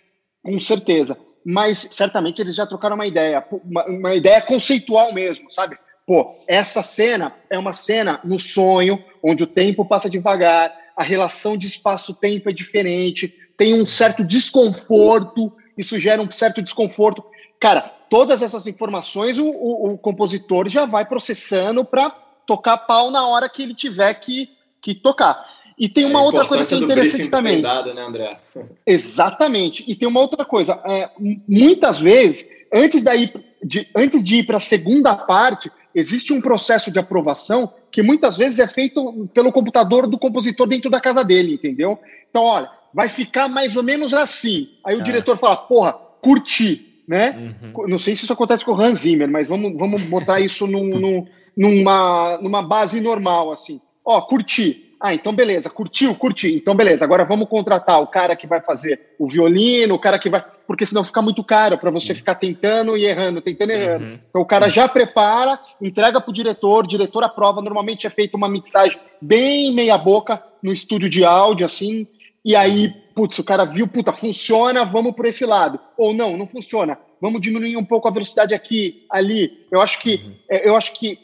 com certeza, mas certamente eles já trocaram uma ideia, uma, uma ideia conceitual mesmo, sabe? Pô, essa cena é uma cena no sonho, onde o tempo passa devagar, a relação de espaço-tempo é diferente, tem um certo desconforto, isso gera um certo desconforto. Cara, todas essas informações o, o, o compositor já vai processando para tocar pau na hora que ele tiver que, que tocar. E tem uma é, outra coisa que é interessante também. Né, André? Exatamente. E tem uma outra coisa. É, muitas vezes, antes, daí, de, antes de ir para a segunda parte, existe um processo de aprovação que muitas vezes é feito pelo computador do compositor dentro da casa dele, entendeu? Então, olha, vai ficar mais ou menos assim. Aí o ah. diretor fala, porra, curti né? Uhum. Não sei se isso acontece com o Hans Zimmer, mas vamos, vamos botar isso num, num, numa, numa base normal, assim. Ó, curti. Ah, então beleza, curtiu, curti. Então beleza, agora vamos contratar o cara que vai fazer o violino, o cara que vai. Porque senão fica muito caro para você ficar tentando e errando, tentando e errando. Uhum. Então o cara já prepara, entrega para o diretor, diretor aprova. Normalmente é feita uma mixagem bem meia-boca no estúdio de áudio, assim. E aí, putz, o cara viu, puta, funciona, vamos por esse lado. Ou não, não funciona. Vamos diminuir um pouco a velocidade aqui, ali. Eu acho que, uhum. é, eu acho que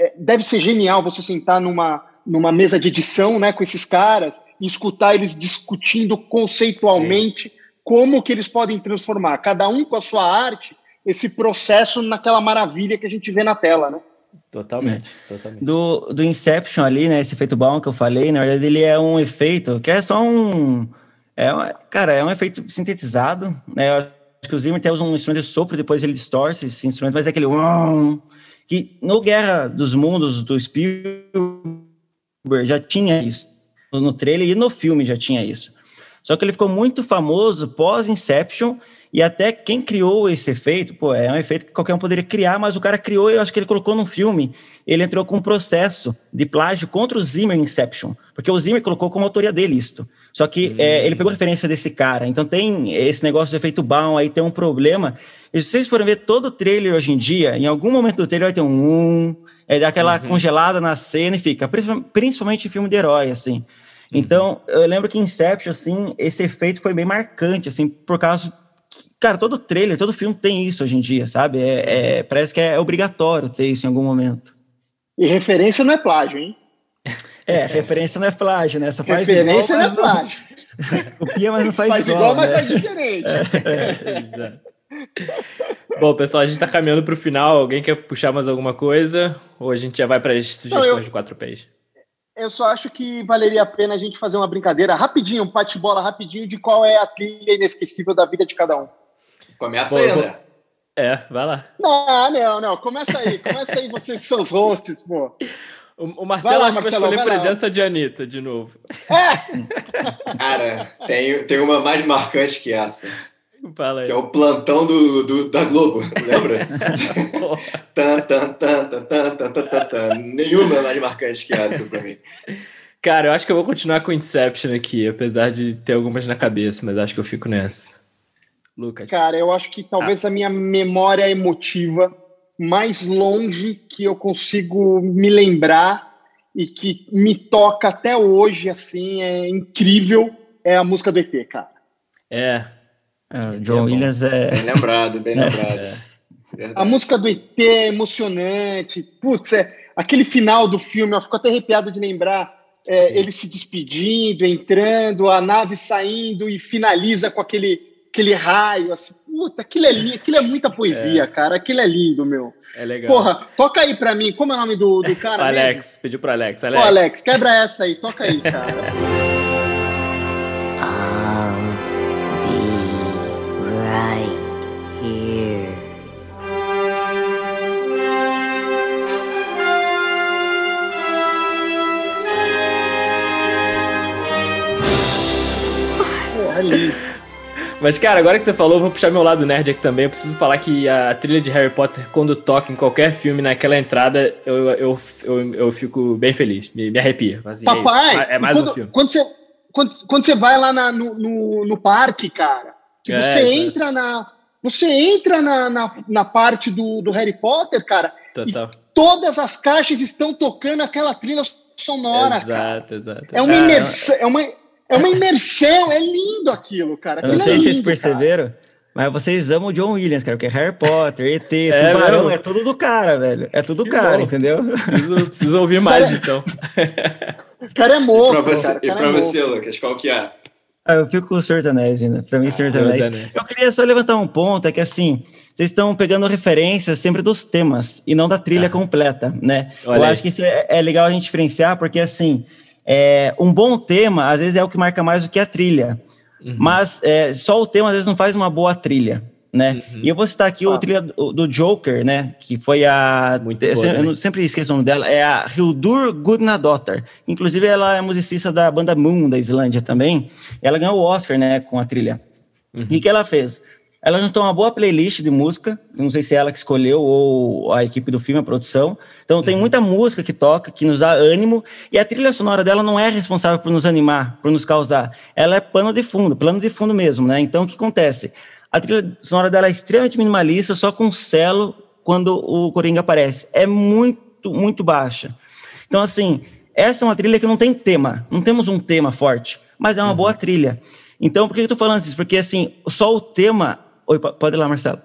é, deve ser genial você sentar numa numa mesa de edição, né, com esses caras e escutar eles discutindo conceitualmente Sim. como que eles podem transformar cada um com a sua arte esse processo naquela maravilha que a gente vê na tela, né? Totalmente, é. totalmente. Do, do Inception ali, né, esse efeito Baum que eu falei, na verdade ele é um efeito que é só um é, cara, é um efeito sintetizado, né? Eu acho que o Zimmer até usa um instrumento de sopro, depois ele distorce esse instrumento, mas é aquele que no Guerra dos Mundos do Spielberg já tinha isso. No trailer e no filme já tinha isso. Só que ele ficou muito famoso pós Inception e até quem criou esse efeito, pô, é um efeito que qualquer um poderia criar, mas o cara criou e eu acho que ele colocou no filme. Ele entrou com um processo de plágio contra o Zimmer Inception, porque o Zimmer colocou como autoria dele isto. Só que hum. é, ele pegou referência desse cara. Então tem esse negócio de efeito Baum, aí tem um problema. E se vocês forem ver todo o trailer hoje em dia, em algum momento do trailer vai ter um é dar aquela uhum. congelada na cena e fica, principalmente em filme de herói, assim. Uhum. Então, eu lembro que Inception, assim, esse efeito foi bem marcante, assim, por causa. Cara, todo trailer, todo filme tem isso hoje em dia, sabe? É, é, parece que é obrigatório ter isso em algum momento. E referência não é plágio, hein? É, referência não é plágio, né? Só faz referência igual, não é plágio. Copia, mas não faz, faz igual. Faz igual, né? mas faz diferente. É, é, exato. Bom, pessoal, a gente está caminhando para o final. Alguém quer puxar mais alguma coisa? Ou a gente já vai para as sugestões Não, eu, de quatro pés? Eu só acho que valeria a pena a gente fazer uma brincadeira rapidinho, um bate-bola rapidinho de qual é a trilha inesquecível da vida de cada um. Começa aí, André. É, vai lá. Não, não, não. Começa aí. Começa aí, vocês são os hosts, pô. O, Marcelo acha que vai escolher presença de Anitta de novo. É. Cara, tem, tem uma mais marcante que essa. Fala aí. Que é o plantão do, do da Globo, lembra? tan, tan, tan, tan, tan, tan, tan, tan. Nenhuma é mais marcante que essa pra mim. Cara, eu acho que eu vou continuar com Inception aqui, apesar de ter algumas na cabeça, mas acho que eu fico nessa. Lucas. Cara, eu acho que talvez ah. a minha memória emotiva mais longe que eu consigo me lembrar e que me toca até hoje, assim, é incrível, é a música do ET, cara. É, é, John é Williams é. Bem lembrado, bem é. lembrado. É. A música do ET é emocionante. Putz, é, aquele final do filme, eu fico até arrepiado de lembrar. É, ele se despedindo, entrando, a nave saindo e finaliza com aquele, aquele raio. Assim, puta, aquilo é, aquilo é muita poesia, é. cara. Aquilo é lindo, meu. É legal. Porra, toca aí pra mim. Como é o nome do, do cara? Alex, mesmo? pediu pro Alex. Alex. Ô, Alex, quebra essa aí, toca aí, cara. Mas, cara, agora que você falou, vou puxar meu lado nerd aqui também. Eu preciso falar que a trilha de Harry Potter, quando toca em qualquer filme, naquela entrada, eu, eu, eu, eu fico bem feliz. Me, me arrepia. Assim, é Papai, é, é mais quando, um filme. Quando você, quando, quando você vai lá na, no, no, no, parque, cara, que é, você entra na. Você entra na, na, na, parte do, do Harry Potter, cara. Total. Todas as caixas estão tocando aquela trilha sonora. Exato, cara. exato. É uma imersão. É uma, é uma imersão, é lindo aquilo, cara. Aquilo eu não sei é lindo, se vocês perceberam, cara. mas vocês amam o John Williams, cara, porque é Harry Potter, ET, é, Tubarão, é tudo do cara, velho. É tudo do cara, bom. entendeu? Preciso, preciso ouvir mais, cara, então. O cara é monstro, e pra você, cara, e pra é você Lucas, qual que é? Ah, eu fico com o Senhor Anéis ainda. Pra mim, ah, Senhor Anéis. Eu queria só levantar um ponto, é que assim, vocês estão pegando referências sempre dos temas e não da trilha ah. completa, né? Olha eu aí. acho que isso é, é legal a gente diferenciar, porque assim, é, um bom tema, às vezes, é o que marca mais do que a trilha. Uhum. Mas é, só o tema, às vezes, não faz uma boa trilha. Né? Uhum. E eu vou citar aqui ah. o trilha do, do, Joker, né? Que foi a. Muito eu, boa, né? sempre esqueço o nome dela, é a Hildur Gudnadottir. Inclusive, ela é musicista da banda Moon, da Islândia também. Ela ganhou o Oscar, né, com a trilha. Uhum. E o que ela fez? Ela juntou uma boa playlist de música, não sei se é ela que escolheu ou a equipe do filme, a produção. Então tem uhum. muita música que toca, que nos dá ânimo, e a trilha sonora dela não é responsável por nos animar, por nos causar. Ela é pano de fundo, plano de fundo mesmo, né? Então o que acontece? A trilha sonora dela é extremamente minimalista, só com celo quando o Coringa aparece. É muito, muito baixa. Então, assim, essa é uma trilha que não tem tema, não temos um tema forte, mas é uma uhum. boa trilha. Então, por que eu tô falando isso? Porque, assim, só o tema Oi, pode ir lá, Marcelo.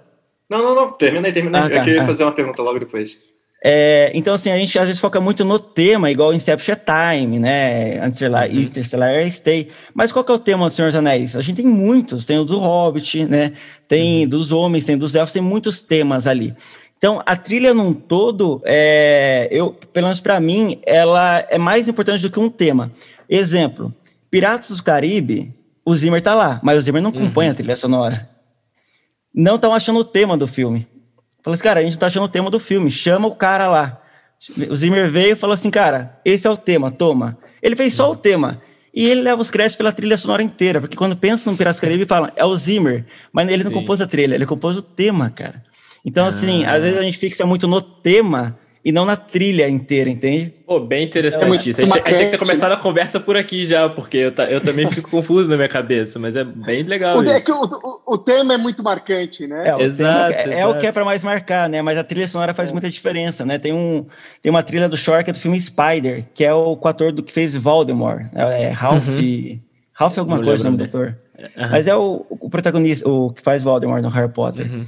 Não, não, não. Termina aí. Ah, tá. Eu queria ah. fazer uma pergunta logo depois. É, então, assim, a gente às vezes foca muito no tema, igual Inception Time, né? Interstellar, uhum. Interstellar Stay. Mas qual que é o tema do Senhor dos Anéis? A gente tem muitos. Tem o do Hobbit, né? Tem uhum. dos homens, tem dos elfos, tem muitos temas ali. Então, a trilha num todo, é, eu, pelo menos para mim, ela é mais importante do que um tema. Exemplo, Piratas do Caribe, o Zimmer tá lá, mas o Zimmer não compõe uhum. a trilha sonora não estão achando o tema do filme. Falei assim, cara, a gente não tá achando o tema do filme, chama o cara lá. O Zimmer veio e falou assim, cara, esse é o tema, toma. Ele fez só o tema. E ele leva os créditos pela trilha sonora inteira, porque quando pensa no Piratas do Caribe, fala, é o Zimmer, mas ele não compôs a trilha, ele compôs o tema, cara. Então, assim, ah. às vezes a gente fixa muito no tema e não na trilha inteira, entende? Pô, bem interessante é isso. A gente, a gente tem começado a conversa por aqui já, porque eu, eu também fico confuso na minha cabeça, mas é bem legal o, isso. É que o, o, o, tema é muito marcante, né? É, o exato, é, é, o que é para mais marcar, né? Mas a trilha sonora faz é. muita diferença, né? Tem, um, tem uma trilha do Shore que é do filme Spider, que é o, o ator do que fez Voldemort. É, é Ralph... Uhum. Ralph alguma Não coisa, o nome do ator. Uhum. Mas é o, o protagonista, o que faz Voldemort no Harry Potter. Uhum.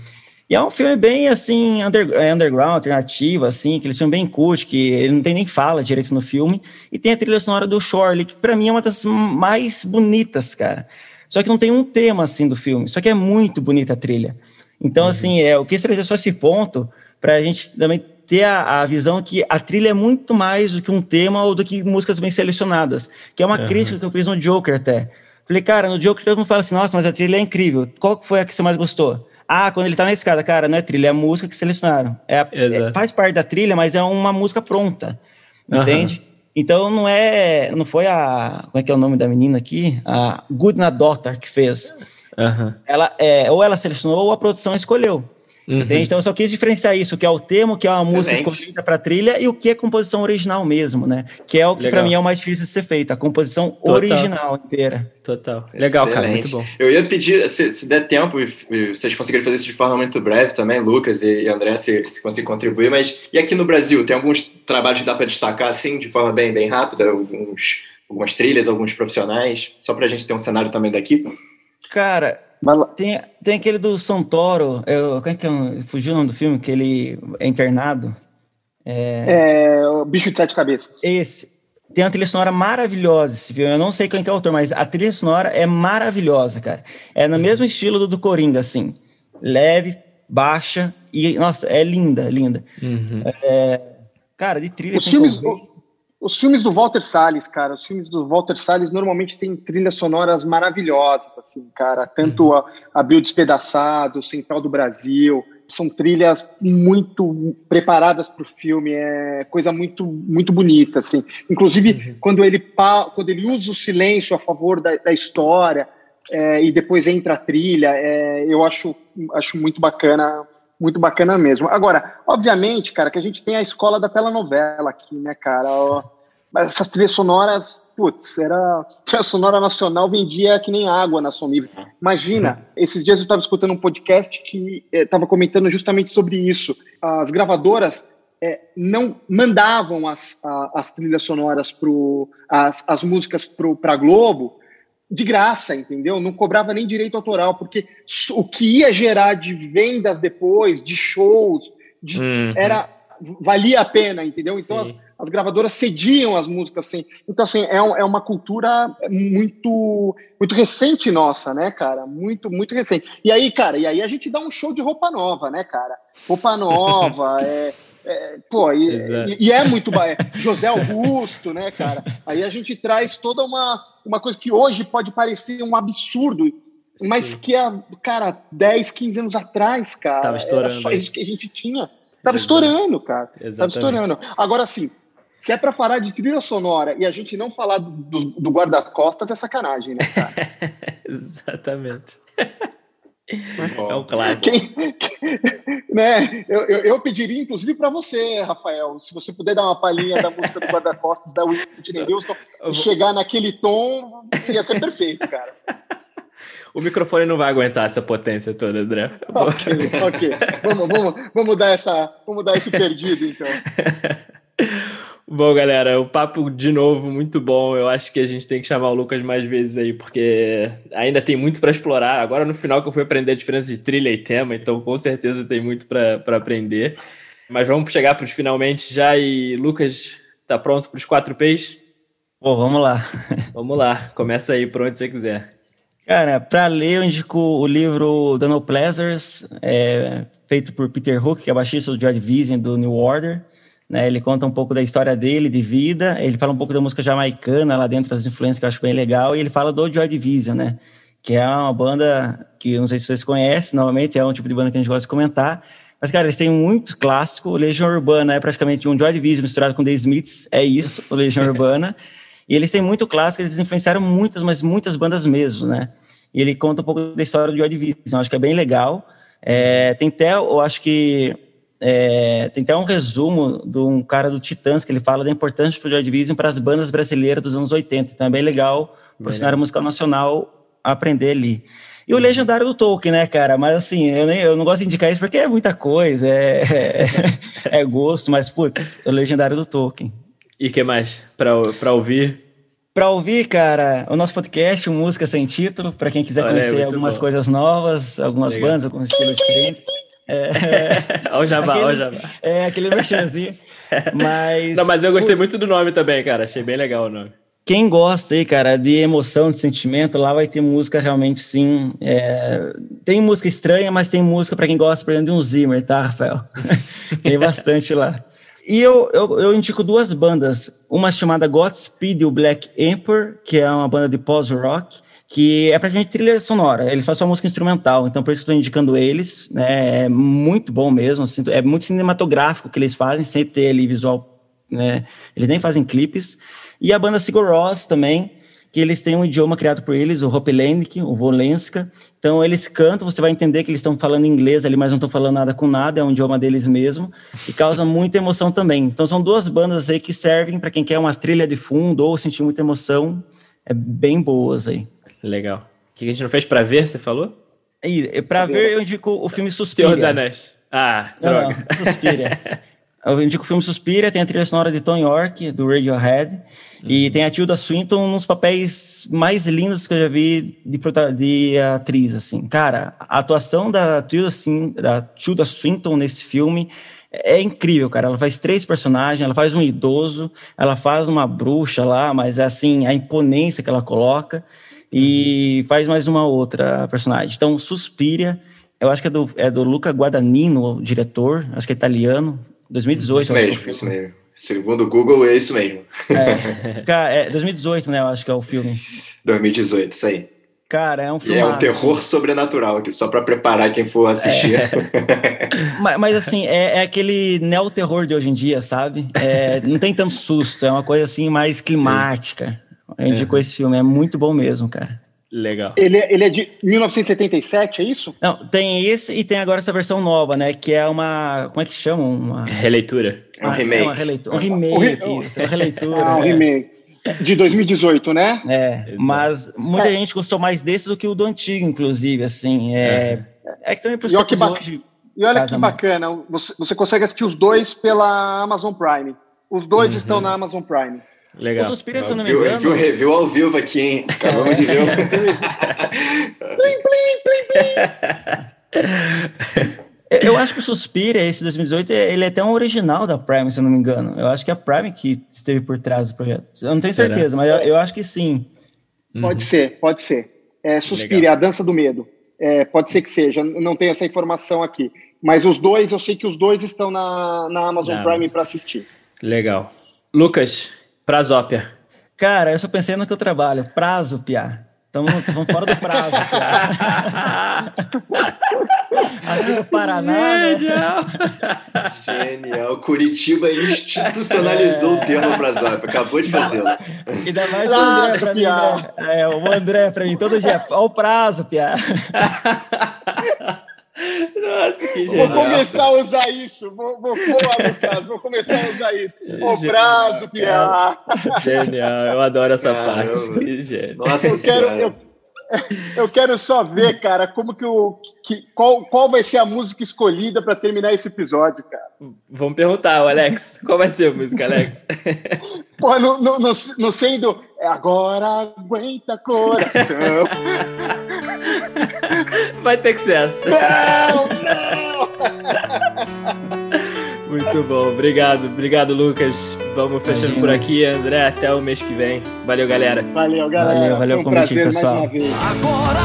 E é um filme bem, assim, under, é, underground, alternativo, assim, aquele filme bem cult, que ele não tem nem fala direito no filme. E tem a trilha sonora do Shorley, que para mim é uma das mais bonitas, cara. Só que não tem um tema, assim, do filme. Só que é muito bonita a trilha. Então, uhum. assim, é, eu quis trazer só esse ponto para a gente também ter a, a, visão que a trilha é muito mais do que um tema ou do que músicas bem selecionadas. Que é uma uhum. crítica que eu fiz no Joker até. Falei, cara, no Joker todo mundo fala assim, nossa, mas a trilha é incrível. Qual foi a que você mais gostou? Ah, quando ele tá na escada, cara, não é trilha, é a música que selecionaram. É, é faz parte da trilha, mas é uma música pronta. Entende? Então não é. Não foi a. Como é que é o nome da menina aqui? A Goodna Daughter que fez. Uhum. Ela, é, ou ela selecionou ou a produção escolheu. Uhum. Entende? Então eu só quis diferenciar isso, o que é o tema, o que é uma música escolhida para trilha e o que é composição original mesmo, né? Que é o que para mim é o mais difícil de ser feito, a composição Total. original inteira. Total. Legal, Excelente. cara, muito bom. Eu ia pedir, se, se der tempo, e vocês conseguirem fazer isso de forma muito breve também, Lucas e, André, se, se conseguir contribuir, mas e aqui no Brasil, tem alguns trabalhos que dá para destacar assim, de forma bem, bem rápida, alguns, algumas trilhas, alguns profissionais, só para a gente ter um cenário também daqui? Cara, tem, tem aquele do Santoro, é, como é que é, fugiu o nome do filme, que ele é internado. É... é o Bicho de Sete Cabeças. Esse. Tem uma trilha sonora maravilhosa esse filme. Eu não sei quem é o autor, mas a trilha sonora é maravilhosa, cara. É no mesmo estilo do, do Coringa, assim. Leve, baixa e, nossa, é linda, linda. Uhum. É, cara, de trilha... Os filmes, os filmes do Walter Salles, cara, os filmes do Walter Salles normalmente têm trilhas sonoras maravilhosas, assim, cara. Tanto uhum. a, a Bio Despedaçado, Central do Brasil, são trilhas muito preparadas para o filme, é coisa muito muito bonita, assim. Inclusive uhum. quando ele quando ele usa o silêncio a favor da, da história é, e depois entra a trilha, é, eu acho acho muito bacana muito bacana mesmo. Agora, obviamente, cara, que a gente tem a escola da telenovela aqui, né, cara? Essas trilhas sonoras, putz, era. Trilha sonora nacional vendia que nem água na Som Livre. Imagina, uhum. esses dias eu estava escutando um podcast que estava eh, comentando justamente sobre isso. As gravadoras é, não mandavam as, a, as trilhas sonoras, pro, as, as músicas para a Globo, de graça, entendeu? Não cobrava nem direito autoral, porque o que ia gerar de vendas depois, de shows, de, uhum. era valia a pena, entendeu? Então as, as, gravadoras cediam as músicas assim. Então assim é, um, é uma cultura muito muito recente nossa, né, cara? Muito muito recente. E aí, cara, e aí a gente dá um show de roupa nova, né, cara? Roupa nova, é é, pô, e, e, e, é muito. É, José Augusto, né, cara? Aí a gente traz toda uma, uma coisa que hoje pode parecer um absurdo, mas Sim. que, é, cara, 10, 15 anos atrás, cara, Tava estourando. era só isso que a gente tinha. Tava Exato. estourando, cara. Exatamente. Tava estourando. Agora, sim, se é para falar de trilha sonora e a gente não falar do, do guarda-costas, é sacanagem, né, cara? Exatamente. É um clássico. Quem, né, eu, eu, eu, pediria, inclusive, para você, Rafael, se você puder dar uma palhinha da música do Guarda-Costas da Whitney Houston e chegar naquele tom, ia ser perfeito, cara. O microfone não vai aguentar essa potência toda, André. Ok, ok. Vamos, vamos, vamos, dar essa, vamos dar esse perdido, então. Bom, galera, o papo de novo muito bom. Eu acho que a gente tem que chamar o Lucas mais vezes aí, porque ainda tem muito para explorar. Agora no final que eu fui aprender a diferença de trilha e tema, então com certeza tem muito para aprender. Mas vamos chegar para os finalmente já e Lucas, tá pronto para os quatro P's? Pô, vamos lá. Vamos lá, começa aí por onde você quiser. Cara, para ler, eu indico o livro The No Pleasures, é, feito por Peter Hook, que é baixista do Joy Division, do New Order. Né, ele conta um pouco da história dele, de vida. Ele fala um pouco da música jamaicana lá dentro das influências que eu acho bem legal. E ele fala do Joy Division, né? Que é uma banda que eu não sei se vocês conhecem, normalmente é um tipo de banda que a gente gosta de comentar. Mas, cara, eles têm muito clássico. O Legião Urbana é praticamente um Joy Division misturado com The Smiths. É isso, o Legião Urbana. E eles têm muito clássico, eles influenciaram muitas, mas muitas bandas mesmo, né? E ele conta um pouco da história do Joy Division. Acho que é bem legal. É, tem até, eu acho que é, tem até um resumo de um cara do Titãs que ele fala da importância do Joy Division para as bandas brasileiras dos anos 80. Então é bem legal para o cenário musical nacional aprender ali. E o uhum. legendário do Tolkien, né, cara? Mas assim, eu, nem, eu não gosto de indicar isso porque é muita coisa, é, é, é gosto, mas putz, o legendário do Tolkien. E que mais para ouvir? Para ouvir, cara, o nosso podcast, Música Sem Título, para quem quiser Olha, conhecer algumas bom. coisas novas, algumas legal. bandas, alguns estilos diferentes. É, olha o jabá, olha o jabá. É, aquele merchanzinho. Mas. Não, mas eu gostei muito do nome também, cara. Achei bem legal o nome. Quem gosta aí, cara, de emoção, de sentimento, lá vai ter música realmente, sim. É... Tem música estranha, mas tem música para quem gosta, por exemplo, de um Zimmer, tá, Rafael? tem bastante lá. E eu, eu, eu, indico duas bandas, uma chamada Godspeed o Black Emperor, que é uma banda de post-rock, que é praticamente trilha sonora. Eles fazem só música instrumental, então por isso estou indicando eles. Né? É muito bom mesmo, assim, é muito cinematográfico que eles fazem, sem ter ali visual. Né? Eles nem fazem clipes. E a banda Sigur Ross também, que eles têm um idioma criado por eles, o Hopelendik, o Volenska. Então eles cantam, você vai entender que eles estão falando inglês ali, mas não estão falando nada com nada, é um idioma deles mesmo, e causa muita emoção também. Então são duas bandas aí que servem para quem quer uma trilha de fundo ou sentir muita emoção, é bem boas aí. Legal. O que a gente não fez para ver, você falou? E, pra ver, eu indico o filme Suspira. Senhor dos Anéis. Ah, droga. Não, Suspira. eu indico o filme Suspira, tem a trilha sonora de Tom York, do Radiohead, uhum. e tem a Tilda Swinton nos papéis mais lindos que eu já vi de, de atriz, assim. Cara, a atuação da Tilda, assim, da Tilda Swinton nesse filme é incrível, cara. Ela faz três personagens, ela faz um idoso, ela faz uma bruxa lá, mas é assim, a imponência que ela coloca e faz mais uma outra personagem. Então, Suspiria, eu acho que é do, é do Luca Guadagnino, o diretor, acho que é italiano, 2018. Isso mesmo, é isso mesmo. Segundo o Google, é isso mesmo. É, cara, é 2018, né? Eu acho que é o filme. 2018, isso aí. Cara, é um filme. É um terror sobrenatural aqui, só para preparar quem for assistir. É. mas, mas, assim, é, é aquele neo-terror de hoje em dia, sabe? É, não tem tanto susto, é uma coisa assim mais climática. Eu indico é. esse filme, é muito bom mesmo, cara. Legal. Ele, é, ele é de 1977, é isso? Não, tem esse e tem agora essa versão nova, né? Que é uma. Como é que chama? Uma releitura. É um remake. É uma releitura. Um remake, um, uma releitura. Ah, um é. remake. De 2018, né? É, mas muita é. gente gostou mais desse do que o do antigo, inclusive, assim. É, é. é que também para os hoje. E olha que bacana, você, você consegue assistir os dois pela Amazon Prime. Os dois uhum. estão na Amazon Prime. Legal. O Suspira, se eu não me engano... Viu, review ao vivo aqui, hein? Acabamos de ver. plim, plim, plim, plim. Eu acho que o Suspira, esse 2018, ele é até um original da Prime, se eu não me engano. Eu acho que é a Prime que esteve por trás do projeto. Eu não tenho certeza, Será? mas eu, eu, acho que sim. Pode uhum. ser, pode ser. É, Suspira, é a dança do medo. É, pode ser que seja, não tenho essa informação aqui. Mas os dois, eu sei que os dois estão na, na Amazon não, Prime para assistir. Legal. Lucas, Prazópia. Cara, eu só pensei no que eu trabalho. Prazo, Pia. Estamos fora do prazo, Pia. Aqui no Paraná, Genial. Né? Genial. Curitiba institucionalizou é. o termo Prazópia. Acabou de fazê-lo. Ainda mais o André pra mim, né? É, o André pra mim todo dia. Olha o prazo, Pia. Nossa, que genial. Vou começar a usar isso. Vou, vou, vou, Lucas, vou começar a usar isso. O braço, Pia. Genial, eu adoro essa Caramba. parte. Que gênio. Nossa eu quero, eu, eu quero só ver, cara, como que o. Que, qual, qual vai ser a música escolhida para terminar esse episódio, cara? Vamos perguntar, Alex. Qual vai ser a música, Alex? Pô, não, não, não, não sendo. Agora aguenta coração. Vai ter que ser essa. Não, não! Muito bom, obrigado, obrigado, Lucas. Vamos fechando Imagina. por aqui, André. Até o mês que vem. Valeu, galera. Valeu, galera. Valeu, valeu, um prazer pessoal. mais uma vez. Agora